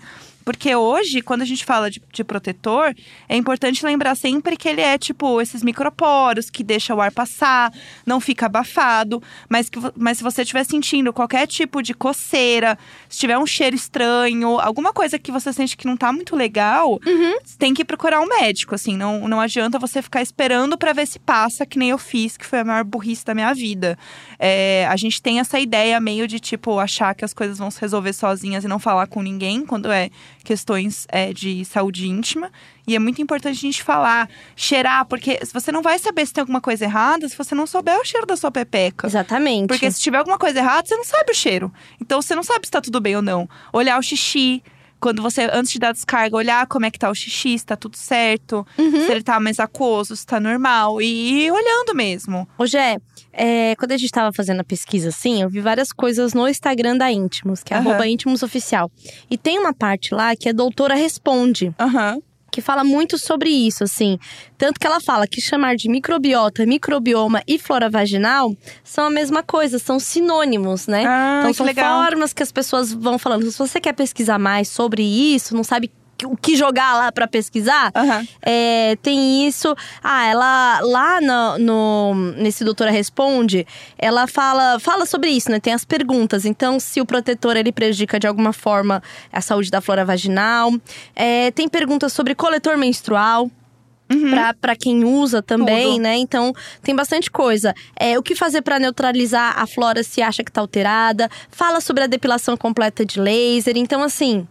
Speaker 2: Porque hoje, quando a gente fala de, de protetor, é importante lembrar sempre que ele é tipo esses microporos que deixa o ar passar, não fica abafado. Mas, que, mas se você estiver sentindo qualquer tipo de coceira, se tiver um cheiro estranho, alguma coisa que você sente que não tá muito legal, você tem que procurar um médico, assim. Não, não adianta você ficar esperando pra ver se passa, que nem eu fiz, que foi a maior burrice da minha vida. É, a gente tem essa ideia meio de, tipo, achar que as coisas vão se resolver sozinhas e não falar com ninguém, quando é questões é, de saúde íntima. E é muito importante a gente falar, cheirar, porque você não vai saber se tem alguma coisa errada se você não souber o cheiro da sua pepeca.
Speaker 1: Exatamente.
Speaker 2: Porque se tiver alguma coisa errada, você não sabe o cheiro. Então você não sabe se tá tudo bem ou não. Olhar o xixi. Quando você, antes de dar descarga, olhar como é que tá o xixi, se tá tudo certo,
Speaker 1: Uhum.
Speaker 2: se ele tá mais aquoso, se tá normal. E ir olhando mesmo.
Speaker 1: Ô, Gé, é, quando a gente tava fazendo a pesquisa, assim, eu vi várias coisas no Instagram da Íntimos, que é arroba íntimos oficial. E tem uma parte lá que a doutora responde,
Speaker 2: Aham.
Speaker 1: Que fala muito sobre isso, assim. Tanto que ela fala que chamar de microbiota, microbioma e flora vaginal são a mesma coisa, são sinônimos, né?
Speaker 2: Ah,
Speaker 1: então são
Speaker 2: legal.
Speaker 1: formas que as pessoas vão falando. Se você quer pesquisar mais sobre isso, não sabe o que jogar lá pra pesquisar,
Speaker 2: Aham.
Speaker 1: é, tem isso. Ah, ela lá no, no- nesse Doutora Responde, ela fala, fala sobre isso, né? Tem as perguntas. Então, se o protetor ele prejudica de alguma forma a saúde da flora vaginal. É, tem perguntas sobre coletor menstrual. Pra, pra quem usa também,
Speaker 2: Uhum. Tudo.
Speaker 1: né? Então, tem bastante coisa. É, o que fazer pra neutralizar a flora se acha que tá alterada. Fala sobre a depilação completa de laser. Então, assim,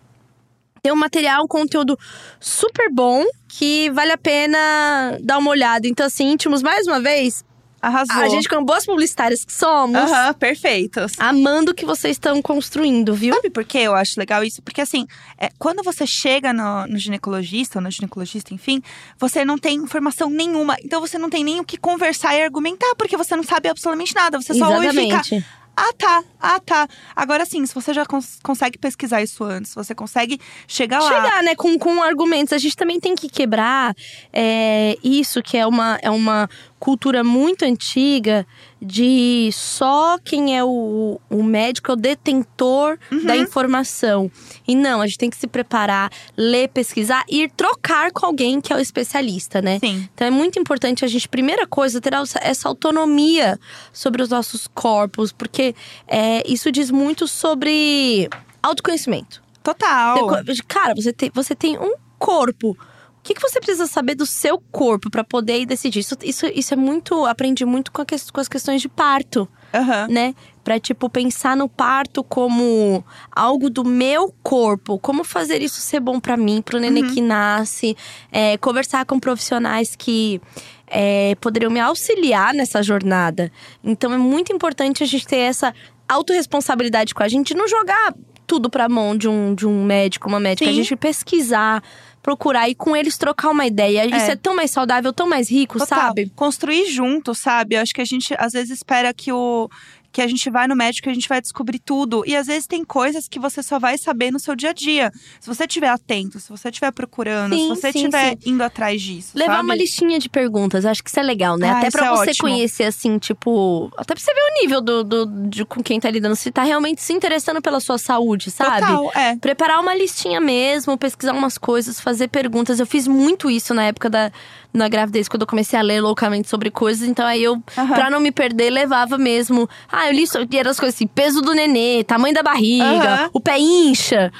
Speaker 1: tem um material, um conteúdo super bom que vale a pena dar uma olhada. Então, assim, íntimos, mais uma vez,
Speaker 2: Arrasou.
Speaker 1: a gente, como boas publicitárias que somos,
Speaker 2: Aham, perfeitos.
Speaker 1: amando o que vocês estão construindo, viu?
Speaker 2: Sabe por que eu acho legal isso? Porque assim, é, quando você chega no, no ginecologista ou no ginecologista, enfim, você não tem informação nenhuma. Então você não tem nem o que conversar e argumentar, porque você não sabe absolutamente nada. Você só ouve e fica. Ah, tá, ah, tá. Agora sim, se você já cons- consegue pesquisar isso antes, você consegue chegar lá.
Speaker 1: Chegar, né, com, com argumentos. A gente também tem que quebrar é, isso, que é uma, é uma cultura muito antiga de só quem é o, o médico é o detentor da informação. E não, a gente tem que se preparar, ler, pesquisar e ir trocar com alguém que é o especialista, né?
Speaker 2: Sim.
Speaker 1: Então é muito importante a gente, primeira coisa, ter essa- autonomia sobre os nossos corpos, porque é, isso diz muito sobre autoconhecimento.
Speaker 2: Total.
Speaker 1: Cara, você tem, você tem um corpo. O que, que você precisa saber do seu corpo pra poder ir decidir? Isso, isso, isso é muito. Aprendi muito com, a ques- com as questões de parto,
Speaker 2: Aham.
Speaker 1: né? Pra, tipo, pensar no parto como algo do meu corpo. Como fazer isso ser bom pra mim, pro neném
Speaker 2: Uhum.
Speaker 1: que nasce. É, conversar com profissionais que é, poderiam me auxiliar nessa jornada. Então é muito importante a gente ter essa autorresponsabilidade com a gente, não jogar tudo pra mão de um, de um médico, uma médica.
Speaker 2: Sim.
Speaker 1: A gente pesquisar, procurar e com eles trocar uma ideia. Isso é tão mais saudável, tão mais rico,
Speaker 2: Total.
Speaker 1: sabe?
Speaker 2: Construir junto, sabe? Eu acho que a gente às vezes espera que o que a gente vai no médico e a gente vai descobrir tudo. E às vezes tem coisas que você só vai saber no seu dia a dia. Se você estiver atento, se você estiver procurando,
Speaker 1: Sim,
Speaker 2: se você estiver indo atrás disso.
Speaker 1: Levar
Speaker 2: sabe?
Speaker 1: uma listinha de perguntas, acho que isso é legal, né?
Speaker 2: Ah,
Speaker 1: até pra
Speaker 2: é
Speaker 1: você
Speaker 2: ótimo.
Speaker 1: conhecer, assim, tipo. Até pra você ver o nível do, do, de com quem tá lidando. Se tá realmente se interessando pela sua saúde, sabe?
Speaker 2: Total, é.
Speaker 1: Preparar uma listinha mesmo, pesquisar umas coisas, fazer perguntas. Eu fiz muito isso na época da na gravidez, quando eu comecei a ler loucamente sobre coisas. Então aí eu,
Speaker 2: Aham.
Speaker 1: pra não me perder, levava mesmo. Ah, eu li so- e eram as coisas assim: peso do nenê, tamanho da barriga,
Speaker 2: Aham.
Speaker 1: o pé incha.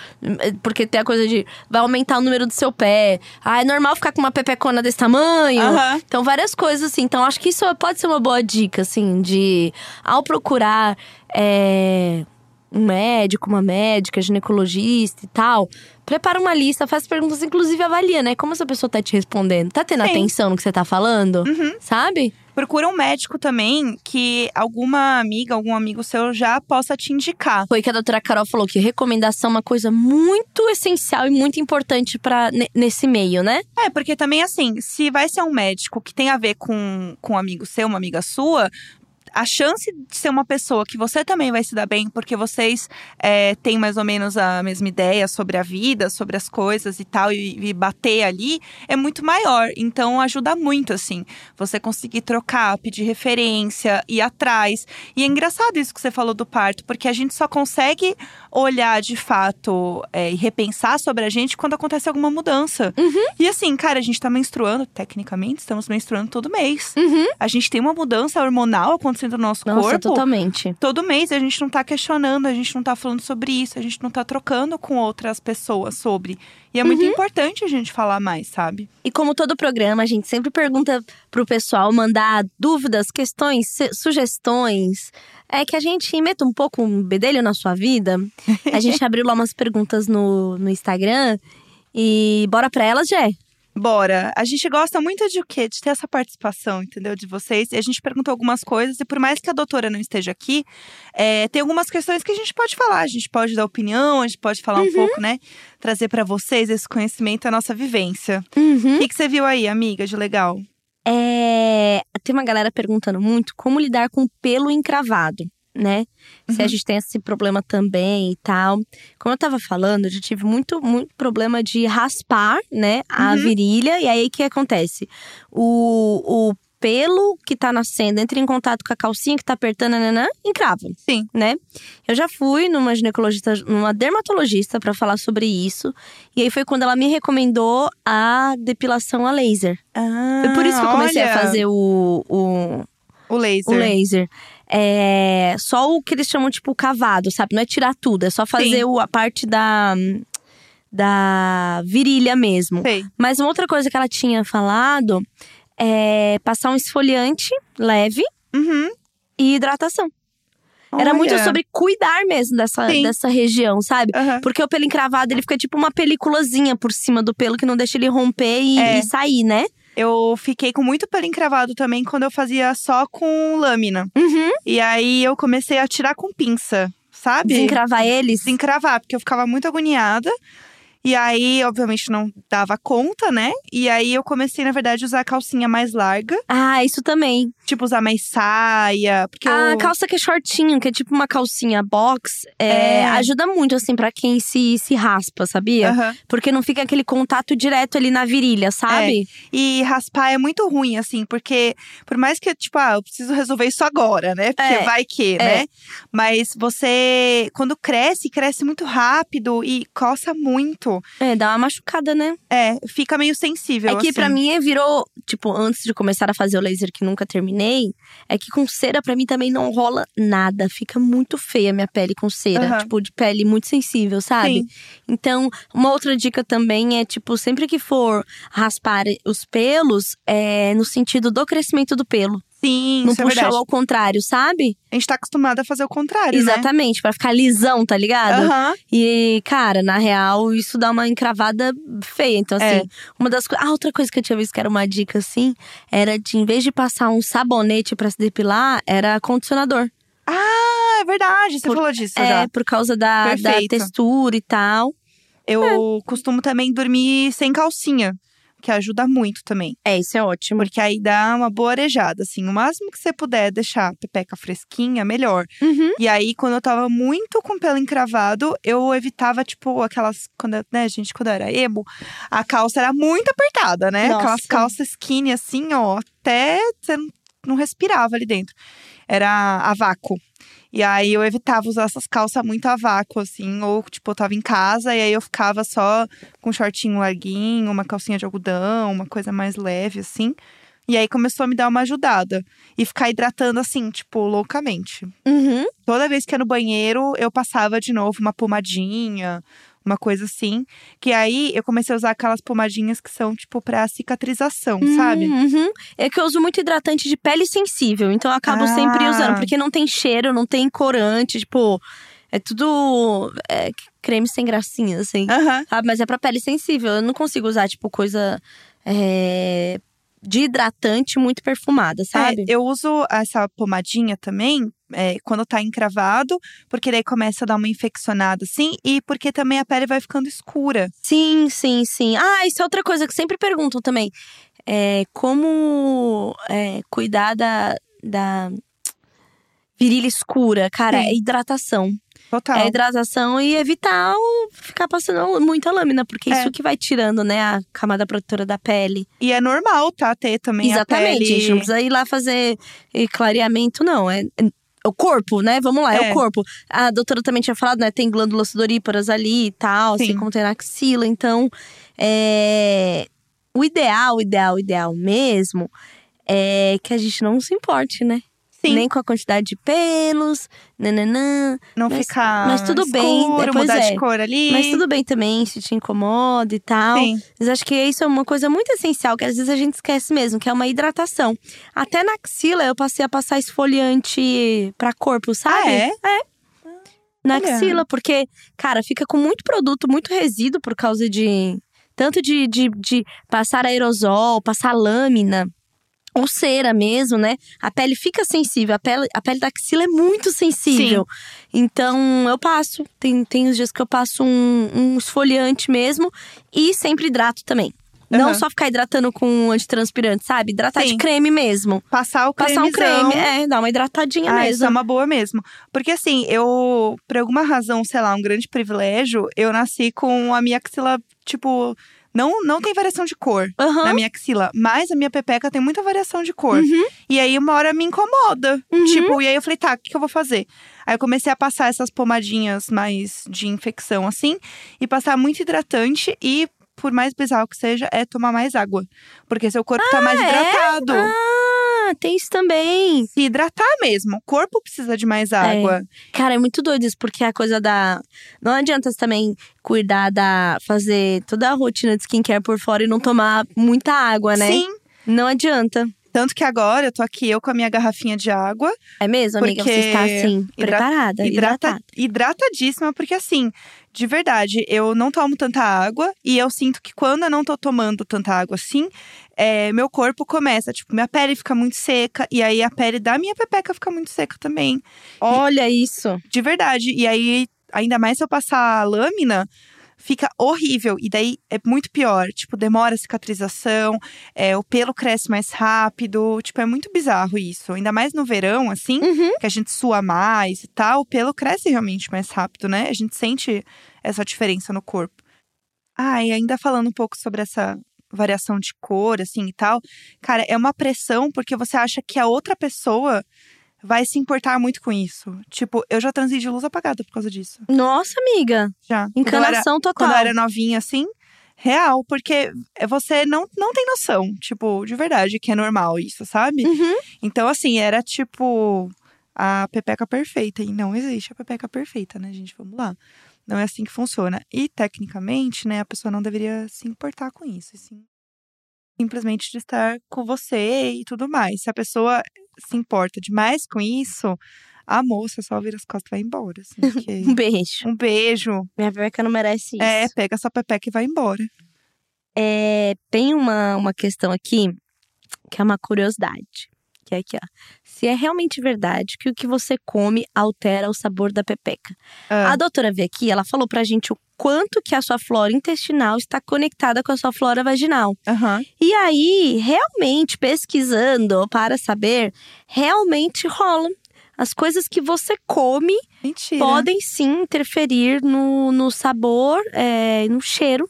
Speaker 1: Porque tem a coisa de vai aumentar o número do seu pé. Ah, é normal ficar com uma pepecona desse tamanho.
Speaker 2: Aham.
Speaker 1: Então, várias coisas assim. Então, acho que isso pode ser uma boa dica, assim, de ao procurar é, um médico, uma médica, ginecologista e tal. Prepara uma lista, faz perguntas, inclusive avalia, né? Como essa pessoa tá te respondendo? Tá tendo
Speaker 2: Sim.
Speaker 1: atenção no que você tá falando?
Speaker 2: Uhum.
Speaker 1: Sabe?
Speaker 2: Procura um médico também que alguma amiga, algum amigo seu já possa te indicar.
Speaker 1: Foi que a doutora Carol falou que recomendação é uma coisa muito essencial e muito importante para nesse meio, né?
Speaker 2: É, porque também assim, se vai ser um médico que tem a ver com, com um amigo seu, uma amiga sua, a chance de ser uma pessoa que você também vai se dar bem, porque vocês é, têm mais ou menos a mesma ideia sobre a vida, sobre as coisas e tal, e, e, bater ali, é muito maior. Então ajuda muito, assim, você conseguir trocar, pedir referência, ir atrás. E é engraçado isso que você falou do parto, porque a gente só consegue olhar de fato é, e repensar sobre a gente quando acontece alguma mudança.
Speaker 1: Uhum.
Speaker 2: E assim, cara, a gente tá menstruando, tecnicamente, estamos menstruando todo mês.
Speaker 1: Uhum.
Speaker 2: A gente tem uma mudança hormonal acontecendo no nosso
Speaker 1: Nossa,
Speaker 2: corpo.
Speaker 1: totalmente.
Speaker 2: Todo mês a gente não tá questionando, a gente não tá falando sobre isso, a gente não tá trocando com outras pessoas sobre. E é muito
Speaker 1: Uhum.
Speaker 2: importante a gente falar mais, sabe?
Speaker 1: E como todo programa, a gente sempre pergunta pro pessoal mandar dúvidas, questões, su- sugestões. É que a gente meta um pouco um bedelho na sua vida. A gente abriu lá umas perguntas no, no Instagram. E bora pra elas, Jé?
Speaker 2: Bora. A gente gosta muito de o quê? De ter essa participação, entendeu? De vocês. E a gente perguntou algumas coisas, e por mais que a doutora não esteja aqui, é, tem algumas questões que a gente pode falar. A gente pode dar opinião, a gente pode falar um pouco, né? Trazer pra vocês esse conhecimento, a nossa vivência.
Speaker 1: Uhum.
Speaker 2: O que, que você viu aí, amiga, de legal?
Speaker 1: É, tem uma galera perguntando muito como lidar com pelo encravado, né? Se a
Speaker 2: Uhum.
Speaker 1: gente tem esse problema também e tal. Como eu tava falando, eu já tive muito, muito problema de raspar, né, a
Speaker 2: Uhum.
Speaker 1: virilha. E aí o que acontece? O, o pelo que tá nascendo entra em contato com a calcinha que tá apertando, nananã, encrava
Speaker 2: Sim.
Speaker 1: né? Eu já fui numa ginecologista, numa dermatologista pra falar sobre isso. E aí foi quando ela me recomendou a depilação a laser.
Speaker 2: Ah,
Speaker 1: Foi por isso que eu comecei a
Speaker 2: olha,
Speaker 1: fazer o, o,
Speaker 2: o laser.
Speaker 1: o laser. É, só o que eles chamam, tipo, cavado, sabe? Não é tirar tudo, é só fazer o, a parte da, da virilha mesmo.
Speaker 2: Sei.
Speaker 1: Mas uma outra coisa que ela tinha falado é passar um esfoliante leve
Speaker 2: Uhum.
Speaker 1: e hidratação. Era muito
Speaker 2: Olha.
Speaker 1: sobre cuidar mesmo dessa,
Speaker 2: Sim.
Speaker 1: dessa região, sabe?
Speaker 2: Aham.
Speaker 1: Porque o pelo encravado, ele fica tipo uma peliculazinha por cima do pelo que não deixa ele romper e,
Speaker 2: É.
Speaker 1: e sair, né?
Speaker 2: Eu fiquei com muito pelo encravado também quando eu fazia só com lâmina.
Speaker 1: Uhum.
Speaker 2: E aí eu comecei a tirar com pinça, sabe?
Speaker 1: Desencravar eles.
Speaker 2: Desencravar, porque eu ficava muito agoniada. E aí, obviamente, não dava conta, né? E aí eu comecei, na verdade, a usar a calcinha mais larga.
Speaker 1: Ah, isso também.
Speaker 2: Tipo, usar mais saia. Porque
Speaker 1: A
Speaker 2: eu...
Speaker 1: calça que é shortinho, que é tipo uma calcinha box, é,
Speaker 2: É.
Speaker 1: ajuda muito, assim, pra quem se, se raspa, sabia?
Speaker 2: Aham.
Speaker 1: Porque não fica aquele contato direto ali na virilha, sabe?
Speaker 2: E raspar é muito ruim, assim, porque por mais que, tipo, ah, eu preciso resolver isso agora, né? Porque
Speaker 1: É,
Speaker 2: vai que,
Speaker 1: é.
Speaker 2: né? Mas você, quando cresce, cresce muito rápido e coça muito.
Speaker 1: É, dá uma machucada, né?
Speaker 2: É, fica meio sensível.
Speaker 1: É que
Speaker 2: assim.
Speaker 1: pra mim virou, tipo, antes de começar a fazer o laser que nunca terminei, é que com cera pra mim também não rola nada. Fica muito feia a minha pele com cera.
Speaker 2: Aham.
Speaker 1: Tipo, de pele muito sensível, sabe?
Speaker 2: Sim.
Speaker 1: Então, uma outra dica também é, tipo, sempre que for raspar os pelos, é no sentido do crescimento do pelo.
Speaker 2: Sim,
Speaker 1: não
Speaker 2: isso é
Speaker 1: ao contrário, sabe?
Speaker 2: A gente tá acostumado a fazer o contrário, né?
Speaker 1: Exatamente, pra ficar lisão, tá ligado?
Speaker 2: Aham.
Speaker 1: E, cara, na real, isso dá uma encravada feia. Então,
Speaker 2: É.
Speaker 1: assim, uma das coisas. Ah, outra coisa que eu tinha visto que era uma dica, assim, era de, em vez de passar um sabonete pra se depilar, era condicionador.
Speaker 2: Ah, é verdade. Você
Speaker 1: Por-
Speaker 2: falou disso
Speaker 1: É,
Speaker 2: já.
Speaker 1: por causa da, da textura e tal.
Speaker 2: Eu costumo também dormir sem calcinha, que ajuda muito também.
Speaker 1: É, isso é ótimo.
Speaker 2: Porque aí dá uma boa arejada, assim. O máximo que você puder deixar a pepeca fresquinha, melhor.
Speaker 1: Uhum.
Speaker 2: E aí, quando eu tava muito com pelo encravado, eu evitava, tipo, aquelas. Quando, eu- né, gente, quando eu era emo, a calça era muito apertada, né?
Speaker 1: Nossa.
Speaker 2: Aquelas calças skinny, assim, ó, até você não respirava ali dentro. Era a vácuo. E aí eu evitava usar essas calças muito a vácuo, assim, ou tipo, eu tava em casa e aí eu ficava só com um shortinho larguinho, uma calcinha de algodão, uma coisa mais leve, assim. E aí começou a me dar uma ajudada. E ficar hidratando, assim, tipo, loucamente
Speaker 1: Uhum.
Speaker 2: toda vez que ia no banheiro, eu passava de novo uma pomadinha, uma coisa assim. Que aí eu comecei a usar aquelas pomadinhas que são, tipo, pra cicatrização, sabe?
Speaker 1: Uhum. É que eu uso muito hidratante de pele sensível, então eu acabo sempre
Speaker 2: Ah.
Speaker 1: usando, porque não tem cheiro, não tem corante, tipo. É tudo é, creme sem gracinha, assim. Sabe? Mas é pra pele sensível. Eu não consigo usar, tipo, coisa. é, de hidratante muito perfumada, sabe?
Speaker 2: É, eu uso essa pomadinha também é, quando tá encravado, porque daí começa a dar uma infeccionada assim, e porque também a pele vai ficando escura.
Speaker 1: Sim, sim, sim. Ah, isso é outra coisa que sempre perguntam também. É, como é, cuidar da, da virilha escura? Cara,
Speaker 2: Sim.
Speaker 1: é hidratação.
Speaker 2: Total.
Speaker 1: É hidratação e evitar ficar passando muita lâmina, porque
Speaker 2: É.
Speaker 1: isso que vai tirando, né, a camada protetora da pele.
Speaker 2: E é normal, tá? Ter também
Speaker 1: Exatamente,
Speaker 2: a pele.
Speaker 1: gente. Não precisa ir lá fazer clareamento, não. É o corpo, né? Vamos lá, é.
Speaker 2: É.
Speaker 1: o corpo. A doutora também tinha falado, né? Tem glândulas sudoríparas ali e tal, assim
Speaker 2: Sim.
Speaker 1: como tem na axila. Então, é... o ideal, ideal, ideal mesmo é que a gente não se importe, né?
Speaker 2: Sim.
Speaker 1: Nem com a quantidade de pelos, nananã.
Speaker 2: não
Speaker 1: mas-
Speaker 2: ficar.
Speaker 1: mas tudo bem,
Speaker 2: escuro,
Speaker 1: depois
Speaker 2: mudar
Speaker 1: é.
Speaker 2: de cor ali.
Speaker 1: Mas tudo bem também, se te incomoda e tal.
Speaker 2: Sim.
Speaker 1: Mas acho que isso é uma coisa muito essencial, que às vezes a gente esquece mesmo, que é uma hidratação. Até na axila eu passei a passar esfoliante pra corpo, sabe?
Speaker 2: Ah, é?
Speaker 1: Na
Speaker 2: Olha.
Speaker 1: axila, porque, cara, fica com muito produto, muito resíduo por causa de. Tanto de, de, de passar aerosol, passar lâmina. Ou cera mesmo, né? A pele fica sensível. A pele, a pele da axila é muito sensível. Então, eu passo. Tem, tem os dias que eu passo um, um esfoliante mesmo. E sempre hidrato também. Não
Speaker 2: Aham.
Speaker 1: só ficar hidratando com antitranspirante, sabe? Hidratar de
Speaker 2: Sim.
Speaker 1: creme mesmo.
Speaker 2: Passar o
Speaker 1: Passar um creme, é, dar uma hidratadinha
Speaker 2: Ah,
Speaker 1: mesmo.
Speaker 2: isso é uma boa mesmo. Porque assim, eu, por alguma razão, sei lá, um grande privilégio, eu nasci com a minha axila, tipo, não, não tem variação de cor
Speaker 1: Aham.
Speaker 2: na minha axila, mas a minha pepeca tem muita variação de cor.
Speaker 1: Uhum.
Speaker 2: E aí, uma hora me incomoda.
Speaker 1: Uhum.
Speaker 2: Tipo, e aí eu falei, tá, o que, que eu vou fazer? Aí eu comecei a passar essas pomadinhas mais de infecção, assim, e passar muito hidratante e. Por mais bizarro que seja, é tomar mais água. Porque seu corpo tá mais
Speaker 1: é?
Speaker 2: hidratado.
Speaker 1: Ah, tem isso também.
Speaker 2: Se hidratar mesmo. O corpo precisa de mais água.
Speaker 1: Cara, é muito doido isso, porque a coisa da. Não adianta você também cuidar da. fazer toda a rotina de skincare por fora e não tomar muita água, né?
Speaker 2: Sim.
Speaker 1: Não adianta.
Speaker 2: Tanto que agora eu tô aqui, eu com a minha garrafinha de água.
Speaker 1: É mesmo, amiga? Você está assim, preparada,
Speaker 2: Hidrata,
Speaker 1: hidratada.
Speaker 2: hidratadíssima, porque assim, de verdade, eu não tomo tanta água. E eu sinto que quando eu não tô tomando tanta água assim, é, meu corpo começa, tipo, minha pele fica muito seca. E aí a pele da minha pepeca fica muito seca também.
Speaker 1: Olha isso.
Speaker 2: De verdade. E aí, ainda mais se eu passar a lâmina, fica horrível. E daí é muito pior. Tipo, demora a cicatrização, é, o pelo cresce mais rápido. Tipo, é muito bizarro isso. Ainda mais no verão, assim,
Speaker 1: Uhum.
Speaker 2: que a gente sua mais e tal, o pelo cresce realmente mais rápido, né? A gente sente essa diferença no corpo. Ah, e ainda falando um pouco sobre essa variação de cor, assim e tal, cara, é uma pressão porque você acha que a outra pessoa vai se importar muito com isso. Tipo, eu já transei de luz apagada por causa disso.
Speaker 1: Nossa, amiga.
Speaker 2: Já. Quando eu era-
Speaker 1: Encanação total.
Speaker 2: quando eu era novinha, assim, real, porque você não, não tem noção, tipo, de verdade, que é normal isso, sabe?
Speaker 1: Uhum.
Speaker 2: Então, assim, era tipo a pepeca perfeita. E não existe a pepeca perfeita, né, gente? Vamos lá. Não é assim que funciona. E, tecnicamente, né, a pessoa não deveria se importar com isso. e sim simplesmente de estar com você e tudo mais. Se a pessoa se importa demais com isso, a moça só vira as costas e vai embora. Assim,
Speaker 1: Um beijo.
Speaker 2: um beijo.
Speaker 1: Minha pepeca não merece isso.
Speaker 2: É, pega essa pepeca e vai embora.
Speaker 1: É, tem uma, uma questão aqui que é uma curiosidade. Que é aqui, ó. Se é realmente verdade que o que você come altera o sabor da pepeca.
Speaker 2: Ah,
Speaker 1: A doutora veio aqui, ela falou pra gente o quanto que a sua flora intestinal está conectada com a sua flora vaginal.
Speaker 2: Aham.
Speaker 1: E aí, realmente, pesquisando para saber, realmente rolam. As coisas que você come
Speaker 2: Mentira.
Speaker 1: podem sim interferir no, no sabor, é, no cheiro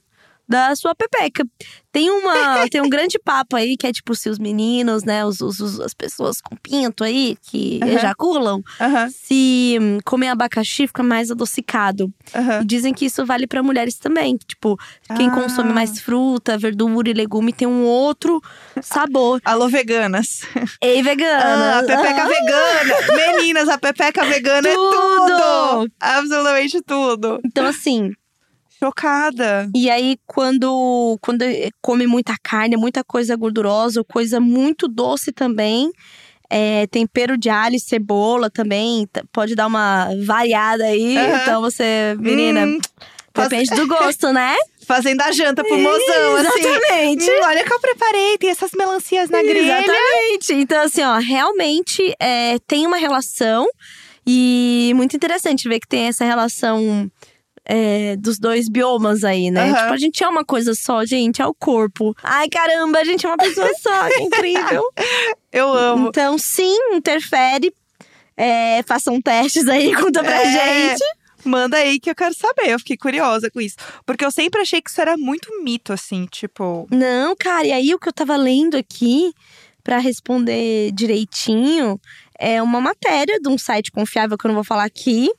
Speaker 1: da sua pepeca. Tem uma, tem um grande papo aí que é tipo se os meninos, né, os, os- as pessoas com pinto aí que
Speaker 2: Aham.
Speaker 1: ejaculam,
Speaker 2: Aham,
Speaker 1: se hum, comer abacaxi fica mais adocicado. E dizem que isso vale pra mulheres também, que, tipo, quem
Speaker 2: Ah.
Speaker 1: consome mais fruta, verdura e legume tem um outro sabor.
Speaker 2: Alô, veganas.
Speaker 1: Ei, vegana.
Speaker 2: Ah, a pepeca vegana. Meninas, a pepeca vegana é
Speaker 1: Tudo!
Speaker 2: tudo. Absolutamente tudo.
Speaker 1: Então assim,
Speaker 2: Chocada.
Speaker 1: E aí, quando, quando come muita carne, muita coisa gordurosa, coisa muito doce também, é, tempero de alho e cebola também, t- pode dar uma variada aí.
Speaker 2: Aham.
Speaker 1: Então você, menina,
Speaker 2: Hum, Faz-
Speaker 1: Depende do gosto, né?
Speaker 2: Fazendo a janta pro mozão, assim.
Speaker 1: Exatamente.
Speaker 2: Hum, olha o que eu preparei, tem essas melancias na grelha.
Speaker 1: Exatamente. Então, assim, ó, realmente é, tem uma relação. E muito interessante ver que tem essa relação é, dos dois biomas aí, né?
Speaker 2: Aham.
Speaker 1: Tipo, a gente é uma coisa só, gente, é o corpo. Ai, caramba, a gente é uma pessoa só, que incrível.
Speaker 2: Eu amo.
Speaker 1: Então, sim, interfere. É, façam testes aí, conta pra
Speaker 2: É.
Speaker 1: gente.
Speaker 2: Manda aí que eu quero saber. Eu fiquei curiosa com isso. Porque eu sempre achei que isso era muito mito, assim, tipo.
Speaker 1: Não, cara, e aí o que eu tava lendo aqui, pra responder direitinho, é uma matéria de um site confiável que eu não vou falar aqui.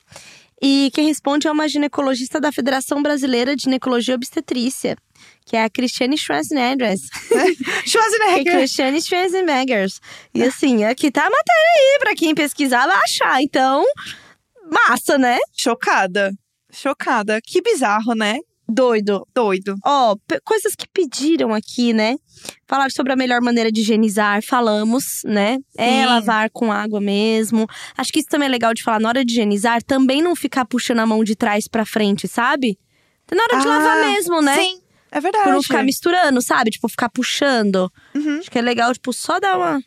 Speaker 1: E quem responde é uma ginecologista da Federação Brasileira de Ginecologia e Obstetrícia, que é a Cristiane Schwarzenegger. Que é
Speaker 2: Schwarzenegger.
Speaker 1: Cristiane Schwarzenegger. E assim, aqui tá a matéria aí, pra quem pesquisar vai achar. Então, massa, né?
Speaker 2: Chocada. Chocada. Que bizarro, né?
Speaker 1: Doido.
Speaker 2: Doido.
Speaker 1: Ó, pe- coisas que pediram aqui, né? Falar sobre a melhor maneira de higienizar, falamos, né? É
Speaker 2: Sim.
Speaker 1: lavar com água mesmo. Acho que isso também é legal de falar. Na hora de higienizar, também não ficar puxando a mão de trás pra frente, sabe? Na hora de
Speaker 2: Ah,
Speaker 1: lavar mesmo, né?
Speaker 2: Sim, é verdade.
Speaker 1: Por não ficar misturando, sabe? Tipo, ficar puxando.
Speaker 2: Uhum.
Speaker 1: Acho que é legal, tipo, só dar uma.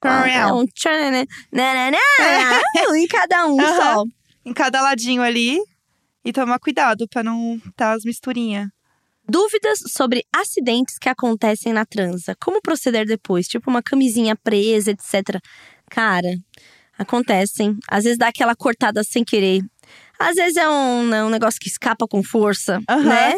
Speaker 2: Turn
Speaker 1: um tchananã, em cada um
Speaker 2: Aham.
Speaker 1: só.
Speaker 2: Em cada ladinho ali. E tomar cuidado pra não dar as misturinhas.
Speaker 1: Dúvidas sobre acidentes que acontecem na transa. Como proceder depois? Tipo uma camisinha presa, etc. Cara, acontecem. Às vezes dá aquela cortada sem querer. Às vezes é um, né, um negócio que escapa com força,
Speaker 2: Aham.
Speaker 1: né?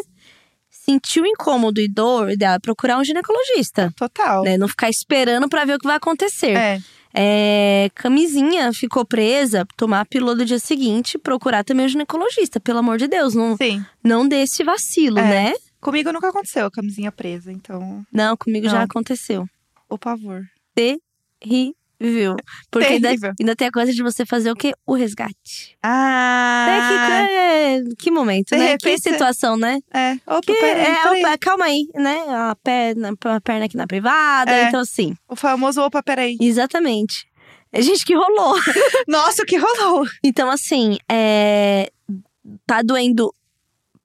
Speaker 1: Sentiu incômodo e dor, o ideal é procurar um ginecologista.
Speaker 2: Total.
Speaker 1: Né? Não ficar esperando pra ver o que vai acontecer.
Speaker 2: É.
Speaker 1: É, camisinha ficou presa, tomar a pílula do dia seguinte, procurar também um ginecologista, pelo amor de Deus, não,
Speaker 2: Sim.
Speaker 1: não dê esse vacilo,
Speaker 2: É.
Speaker 1: né?
Speaker 2: Comigo nunca aconteceu a camisinha presa, então.
Speaker 1: Não, comigo já
Speaker 2: Não.
Speaker 1: aconteceu.
Speaker 2: O pavor.
Speaker 1: Terrível. Porque ainda, ainda tem a coisa de você fazer o quê? O resgate.
Speaker 2: Ah!
Speaker 1: É, que, é, que momento, né?
Speaker 2: repente
Speaker 1: que situação, né?
Speaker 2: É. Opa,
Speaker 1: Que,
Speaker 2: peraí,
Speaker 1: é, opa, calma aí, né? A perna, a perna aqui na privada,
Speaker 2: É.
Speaker 1: então assim.
Speaker 2: O famoso opa, peraí.
Speaker 1: Exatamente. É gente que rolou.
Speaker 2: Nossa, o que rolou?
Speaker 1: Então, assim, é, tá doendo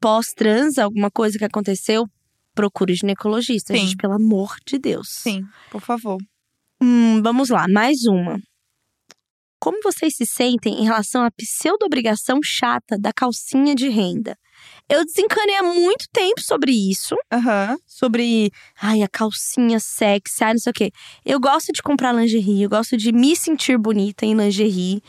Speaker 1: pós-trans, alguma coisa que aconteceu, procure ginecologista,
Speaker 2: Sim.
Speaker 1: gente, pelo amor de Deus.
Speaker 2: Sim, por favor.
Speaker 1: Hum, vamos lá, mais uma. Como vocês se sentem em relação à pseudo-obrigação chata da calcinha de renda? Eu desencanei há muito tempo sobre isso.
Speaker 2: Aham.
Speaker 1: Sobre, ai, a calcinha sexy, ai, não sei o quê. Eu gosto de comprar lingerie, eu gosto de me sentir bonita em lingerie.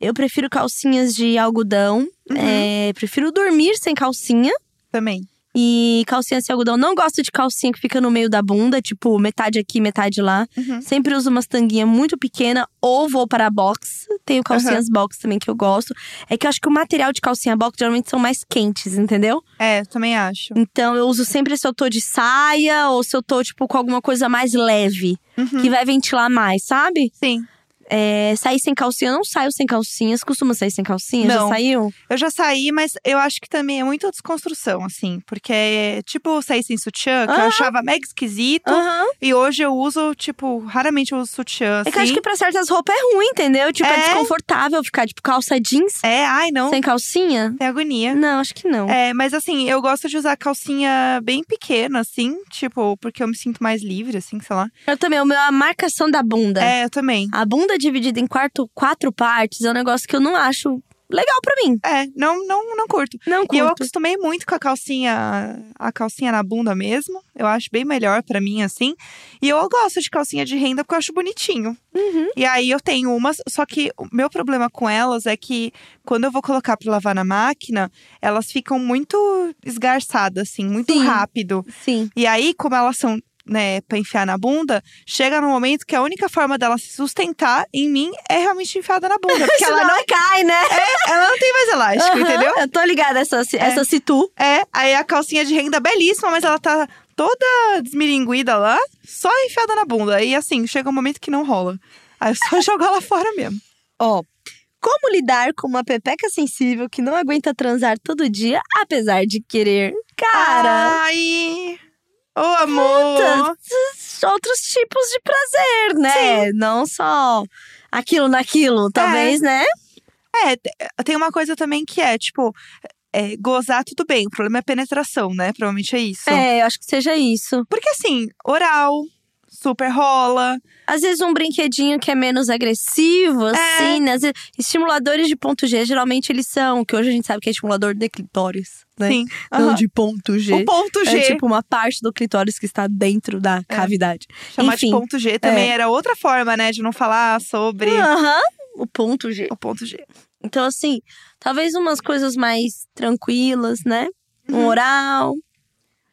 Speaker 1: Eu prefiro calcinhas de algodão.
Speaker 2: Uhum.
Speaker 1: é, prefiro dormir sem calcinha.
Speaker 2: Também.
Speaker 1: E calcinha sem algodão. Não gosto de calcinha que fica no meio da bunda, tipo, metade aqui, metade lá.
Speaker 2: Uhum.
Speaker 1: Sempre uso umas tanguinhas muito pequena ou vou para box. Tenho calcinhas box também que eu gosto. É que eu acho que o material de calcinha box geralmente são mais quentes, entendeu?
Speaker 2: É, também acho.
Speaker 1: Então eu uso sempre se eu tô de saia ou se eu tô, tipo, com alguma coisa mais leve,
Speaker 2: Uhum.
Speaker 1: que vai ventilar mais, sabe?
Speaker 2: Sim.
Speaker 1: É, sair sem calcinha, eu não saio sem calcinha. Você costuma sair sem calcinha?
Speaker 2: Não.
Speaker 1: Já saiu?
Speaker 2: Eu já saí, mas eu acho que também é muita desconstrução, assim. Porque é tipo sair sem sutiã, que eu
Speaker 1: Aham.
Speaker 2: achava mega esquisito.
Speaker 1: Aham.
Speaker 2: E hoje eu uso, tipo, raramente eu uso sutiã,
Speaker 1: É que eu acho
Speaker 2: assim.
Speaker 1: que pra certas roupas é ruim, entendeu? Tipo, é,
Speaker 2: É.
Speaker 1: desconfortável ficar, tipo, calça jeans
Speaker 2: É, ai, não.
Speaker 1: sem calcinha.
Speaker 2: Tem agonia.
Speaker 1: Não, acho que não.
Speaker 2: É, mas assim, eu gosto de usar calcinha bem pequena, assim, tipo, porque eu me sinto mais livre, assim, sei lá.
Speaker 1: Eu também, é a marcação da bunda.
Speaker 2: É, eu também.
Speaker 1: A bunda dividida em quarto, quatro partes é um negócio que eu não acho legal pra mim.
Speaker 2: É, não, não, não curto.
Speaker 1: Não
Speaker 2: E eu
Speaker 1: curto.
Speaker 2: acostumei muito com a calcinha, a calcinha na bunda mesmo. Eu acho bem melhor pra mim, assim. E eu gosto de calcinha de renda porque eu acho bonitinho.
Speaker 1: Uhum.
Speaker 2: E aí eu tenho umas, só que o meu problema com elas é que quando eu vou colocar pra lavar na máquina, elas ficam muito esgarçadas, assim, muito
Speaker 1: Sim.
Speaker 2: rápido.
Speaker 1: Sim.
Speaker 2: E aí, como elas são, né, pra enfiar na bunda, chega no momento que a única forma dela se sustentar em mim é realmente enfiada na bunda. Porque ela não,
Speaker 1: cai, né?
Speaker 2: ela não tem mais elástico,
Speaker 1: Aham,
Speaker 2: entendeu?
Speaker 1: Eu tô ligada essa, essa situ.
Speaker 2: É, aí a calcinha de renda belíssima, mas ela tá toda desmilinguida lá, só enfiada na bunda. E assim, chega um momento que não rola. Aí eu só jogo ela fora mesmo.
Speaker 1: Ó. Como lidar com uma pepeca sensível que não aguenta transar todo dia, apesar de querer? Cara,
Speaker 2: Ai! Ô, amor!
Speaker 1: outros tipos de prazer, né? Não só aquilo naquilo, talvez, né?
Speaker 2: É, te- tem uma coisa também que é, tipo, é, gozar tudo bem, o problema é penetração, né? Provavelmente é isso.
Speaker 1: É, eu acho que seja isso.
Speaker 2: Porque assim, oral, super rola.
Speaker 1: Às vezes um brinquedinho que é menos agressivo,
Speaker 2: É.
Speaker 1: assim, né? Às vezes, estimuladores de ponto G, geralmente eles são, que hoje a gente sabe que é estimulador de clitóris, né?
Speaker 2: Sim.
Speaker 1: Não de ponto G.
Speaker 2: O ponto G.
Speaker 1: É tipo uma parte do clitóris que está dentro da cavidade.
Speaker 2: Chamar
Speaker 1: enfim.
Speaker 2: de ponto G também
Speaker 1: É.
Speaker 2: era outra forma, né? De não falar sobre
Speaker 1: Aham. O ponto G.
Speaker 2: o ponto G.
Speaker 1: Então, assim, talvez umas coisas mais tranquilas, né? Um oral,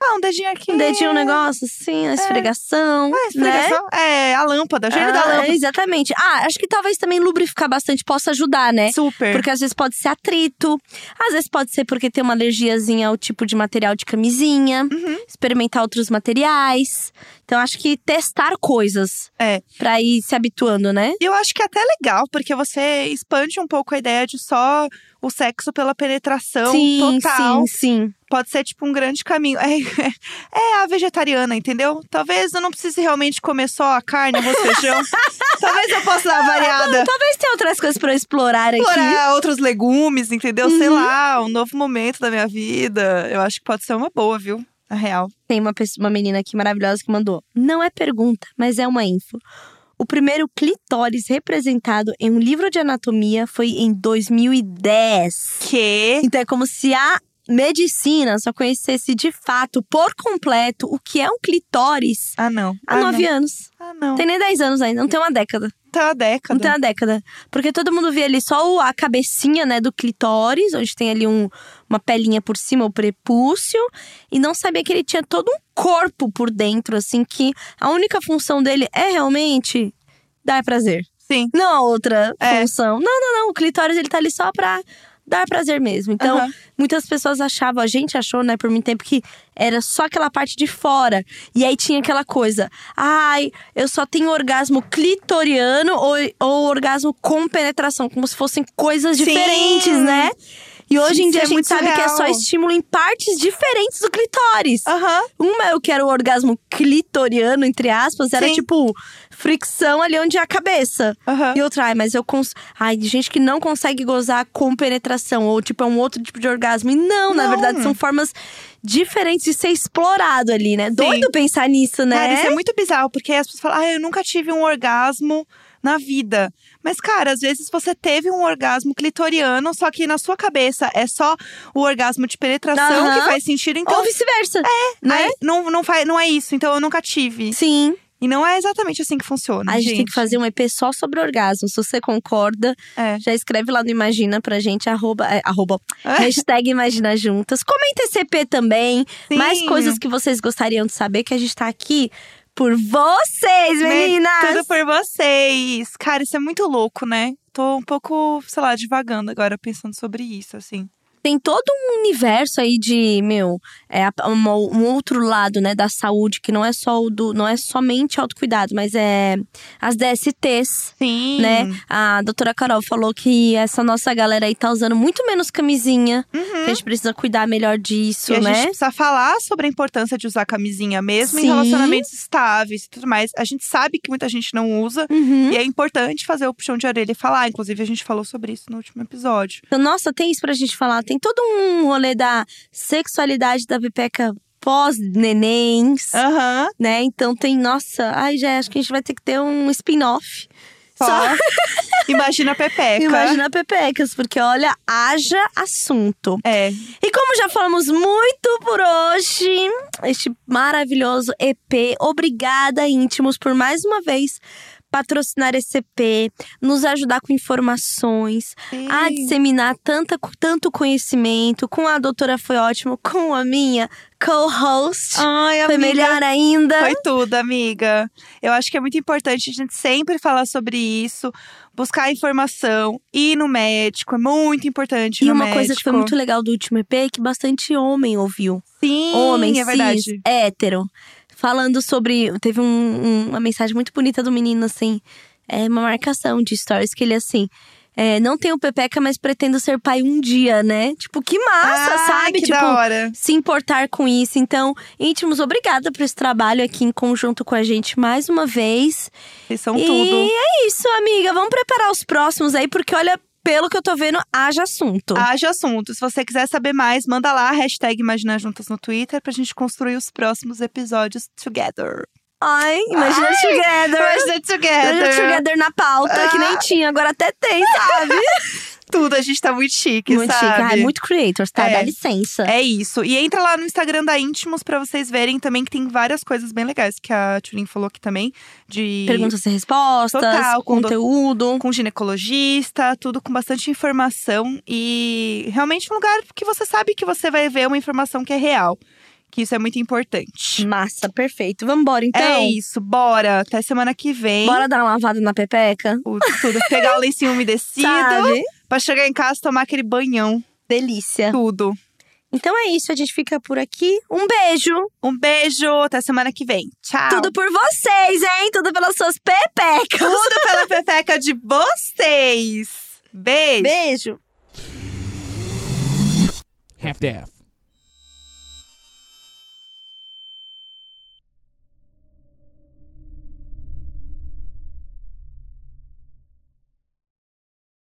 Speaker 2: Ah, um dedinho aqui.
Speaker 1: um dedinho, um negócio assim, a esfregação,
Speaker 2: Ah,
Speaker 1: né?
Speaker 2: esfregação. É, a lâmpada, o gênio da
Speaker 1: Ah,
Speaker 2: lâmpada.
Speaker 1: exatamente. Ah, acho que talvez também lubrificar bastante possa ajudar, né?
Speaker 2: Super.
Speaker 1: Porque às vezes pode ser atrito, às vezes pode ser porque tem uma alergiazinha ao tipo de material de camisinha,
Speaker 2: Uhum.
Speaker 1: experimentar outros materiais. Então acho que testar coisas
Speaker 2: É.
Speaker 1: pra ir se habituando, né?
Speaker 2: E eu acho que é até legal, porque você expande um pouco a ideia de só o sexo pela penetração
Speaker 1: sim,
Speaker 2: total.
Speaker 1: sim, sim.
Speaker 2: Pode ser tipo um grande caminho. É, é a vegetariana, entendeu? Talvez eu não precise realmente comer só a carne, arroz, feijão. Talvez eu possa dar variada.
Speaker 1: Talvez tenha outras coisas pra eu explorar aqui.
Speaker 2: Explorar outros legumes, entendeu?
Speaker 1: Uhum.
Speaker 2: Sei lá, um novo momento da minha vida. Eu acho que pode ser uma boa, viu? Na real.
Speaker 1: Tem uma, pessoa, uma menina aqui maravilhosa que mandou. Não é pergunta, mas é uma info. O primeiro clitóris representado em um livro de anatomia foi em 2010.
Speaker 2: Que?
Speaker 1: Então é como se a medicina só conhecesse de fato, por completo, o que é um clitóris
Speaker 2: Ah, não.
Speaker 1: há
Speaker 2: ah,
Speaker 1: nove
Speaker 2: não.
Speaker 1: anos.
Speaker 2: Ah, não.
Speaker 1: Tem nem 10 anos ainda, não tem uma década.
Speaker 2: Tem uma década.
Speaker 1: Não tem uma década. Porque todo mundo vê ali só a cabecinha, né, do clitóris, onde tem ali um, uma pelinha por cima, o prepúcio, e não sabia que ele tinha todo um corpo por dentro, assim, que a única função dele é realmente dar prazer.
Speaker 2: Sim.
Speaker 1: Não a outra
Speaker 2: É.
Speaker 1: função. Não, não, não. O clitóris, ele tá ali só pra dar prazer mesmo. Então,
Speaker 2: Aham.
Speaker 1: muitas pessoas achavam, a gente achou, né, por muito tempo, que era só aquela parte de fora. E aí tinha aquela coisa. Ai, eu só tenho orgasmo clitoriano ou, ou orgasmo com penetração. Como se fossem coisas
Speaker 2: Sim.
Speaker 1: diferentes, né? E hoje em
Speaker 2: Isso
Speaker 1: dia
Speaker 2: é
Speaker 1: a gente
Speaker 2: muito
Speaker 1: sabe que é só estímulo em partes diferentes do clitóris.
Speaker 2: Aham.
Speaker 1: Uma eu quero o orgasmo clitoriano, entre aspas, era
Speaker 2: Sim.
Speaker 1: tipo fricção ali onde é a cabeça.
Speaker 2: Aham.
Speaker 1: E outra, ai, mas eu cons... Ai, de gente que não consegue gozar com penetração, ou tipo, é um outro tipo de orgasmo. E não, na
Speaker 2: Não.
Speaker 1: verdade, são formas diferentes de ser explorado ali, né? Doido pensar nisso, né?
Speaker 2: Cara, isso é muito bizarro, porque as pessoas falam, ah, eu nunca tive um orgasmo na vida. Mas, cara, às vezes você teve um orgasmo clitoriano, só que na sua cabeça é só o orgasmo de penetração
Speaker 1: Aham.
Speaker 2: que faz sentido. Então,
Speaker 1: Ou vice-versa. É, né?
Speaker 2: aí, não, não, faz, não é isso. Então, eu nunca tive.
Speaker 1: Sim.
Speaker 2: E não é exatamente assim que funciona,
Speaker 1: A gente, tem que fazer um EP só sobre orgasmo. Se você concorda,
Speaker 2: É.
Speaker 1: já escreve lá no Imagina pra gente, arroba, é, arroba hashtag Imagina Juntas. Comenta esse EP também.
Speaker 2: Sim.
Speaker 1: Mais coisas que vocês gostariam de saber, que a gente tá aqui por vocês, meninas!
Speaker 2: Tudo por vocês. Cara, isso é muito louco, né? Tô um pouco, sei lá, divagando agora, pensando sobre isso, assim.
Speaker 1: Tem todo um universo aí de, meu, é a- uma- um outro lado, né, da saúde, que não é só o do. não é somente autocuidado, mas é as DSTs.
Speaker 2: Sim.
Speaker 1: né? A doutora Carol falou que essa nossa galera aí tá usando muito menos camisinha. Que a gente precisa cuidar melhor disso,
Speaker 2: Uhum. E a
Speaker 1: né?
Speaker 2: gente precisa falar sobre a importância de usar camisinha, mesmo em
Speaker 1: Sim.
Speaker 2: relacionamentos estáveis e tudo mais. A gente sabe que muita gente não usa.
Speaker 1: Uhum.
Speaker 2: E é importante fazer o puxão de orelha e falar. Inclusive, a gente falou sobre isso no último episódio.
Speaker 1: Então, nossa, tem isso pra gente falar. Tem todo um rolê da sexualidade da Pepeca pós-nenéns,
Speaker 2: Aham.
Speaker 1: né? Então tem, nossa, ai, já acho que a gente vai ter que ter um spin-off.
Speaker 2: Só. Imagina a Pepeca.
Speaker 1: imagina Pepecas, porque olha, haja assunto.
Speaker 2: É.
Speaker 1: E como já falamos muito por hoje, este maravilhoso EP, obrigada, íntimos, por mais uma vez patrocinar esse EP, nos ajudar com informações,
Speaker 2: Sim.
Speaker 1: a disseminar tanta, tanto conhecimento. Com a doutora foi ótimo, com a minha co-host
Speaker 2: Ai,
Speaker 1: foi
Speaker 2: amiga.
Speaker 1: melhor ainda.
Speaker 2: Foi tudo, amiga. Eu acho que é muito importante a gente sempre falar sobre isso, buscar informação, ir no médico, é muito importante
Speaker 1: E uma
Speaker 2: médico.
Speaker 1: coisa que foi muito legal do último EP é que bastante homem ouviu.
Speaker 2: Sim,
Speaker 1: homem,
Speaker 2: é verdade.
Speaker 1: cis, hétero. Falando sobre. Teve um- um- uma mensagem muito bonita do menino, assim. É uma marcação de stories que ele, assim. é, não tenho pepeca, mas pretendo ser pai um dia, né? Tipo, que massa,
Speaker 2: Ai,
Speaker 1: sabe?
Speaker 2: que
Speaker 1: tipo,
Speaker 2: da hora.
Speaker 1: se importar com isso. Então, íntimos, obrigada por esse trabalho aqui em conjunto com a gente mais uma vez.
Speaker 2: Vocês são
Speaker 1: e
Speaker 2: tudo.
Speaker 1: é isso, amiga. Vamos preparar os próximos aí, porque olha, pelo que eu tô vendo, haja assunto.
Speaker 2: Haja assunto. Se você quiser saber mais, manda lá, hashtag Imagina Juntas no Twitter pra gente construir os próximos episódios together.
Speaker 1: Ai, imagina
Speaker 2: Ai,
Speaker 1: together.
Speaker 2: Imagina together.
Speaker 1: Imagina together na pauta, que nem
Speaker 2: Ah.
Speaker 1: tinha, agora até tem, sabe?
Speaker 2: Tudo, a gente tá muito chique,
Speaker 1: muito chique.
Speaker 2: sabe?
Speaker 1: Ai, muito creators, tá?
Speaker 2: É.
Speaker 1: Dá licença.
Speaker 2: É isso. E entra lá no Instagram da Íntimos pra vocês verem também que tem várias coisas bem legais que a Tulin falou aqui também. De
Speaker 1: Perguntas e respostas,
Speaker 2: Total, com do-
Speaker 1: conteúdo.
Speaker 2: com ginecologista, tudo com bastante informação e realmente um lugar que você sabe que você vai ver uma informação que é real. Que isso é muito importante.
Speaker 1: Massa, perfeito. Vambora, então.
Speaker 2: é isso, bora. Até semana que vem.
Speaker 1: Bora dar uma lavada na pepeca?
Speaker 2: Tudo. Pegar o lencinho umedecido.
Speaker 1: Sabe?
Speaker 2: Pra chegar em casa tomar aquele banhão.
Speaker 1: Delícia.
Speaker 2: Tudo.
Speaker 1: Então é isso, a gente fica por aqui. Um beijo.
Speaker 2: Um beijo, até semana que vem. Tchau.
Speaker 1: Tudo por vocês, hein? Tudo pelas suas pepecas.
Speaker 2: Tudo pela pepeca de vocês. Beijo.
Speaker 1: Beijo.
Speaker 3: half-daff.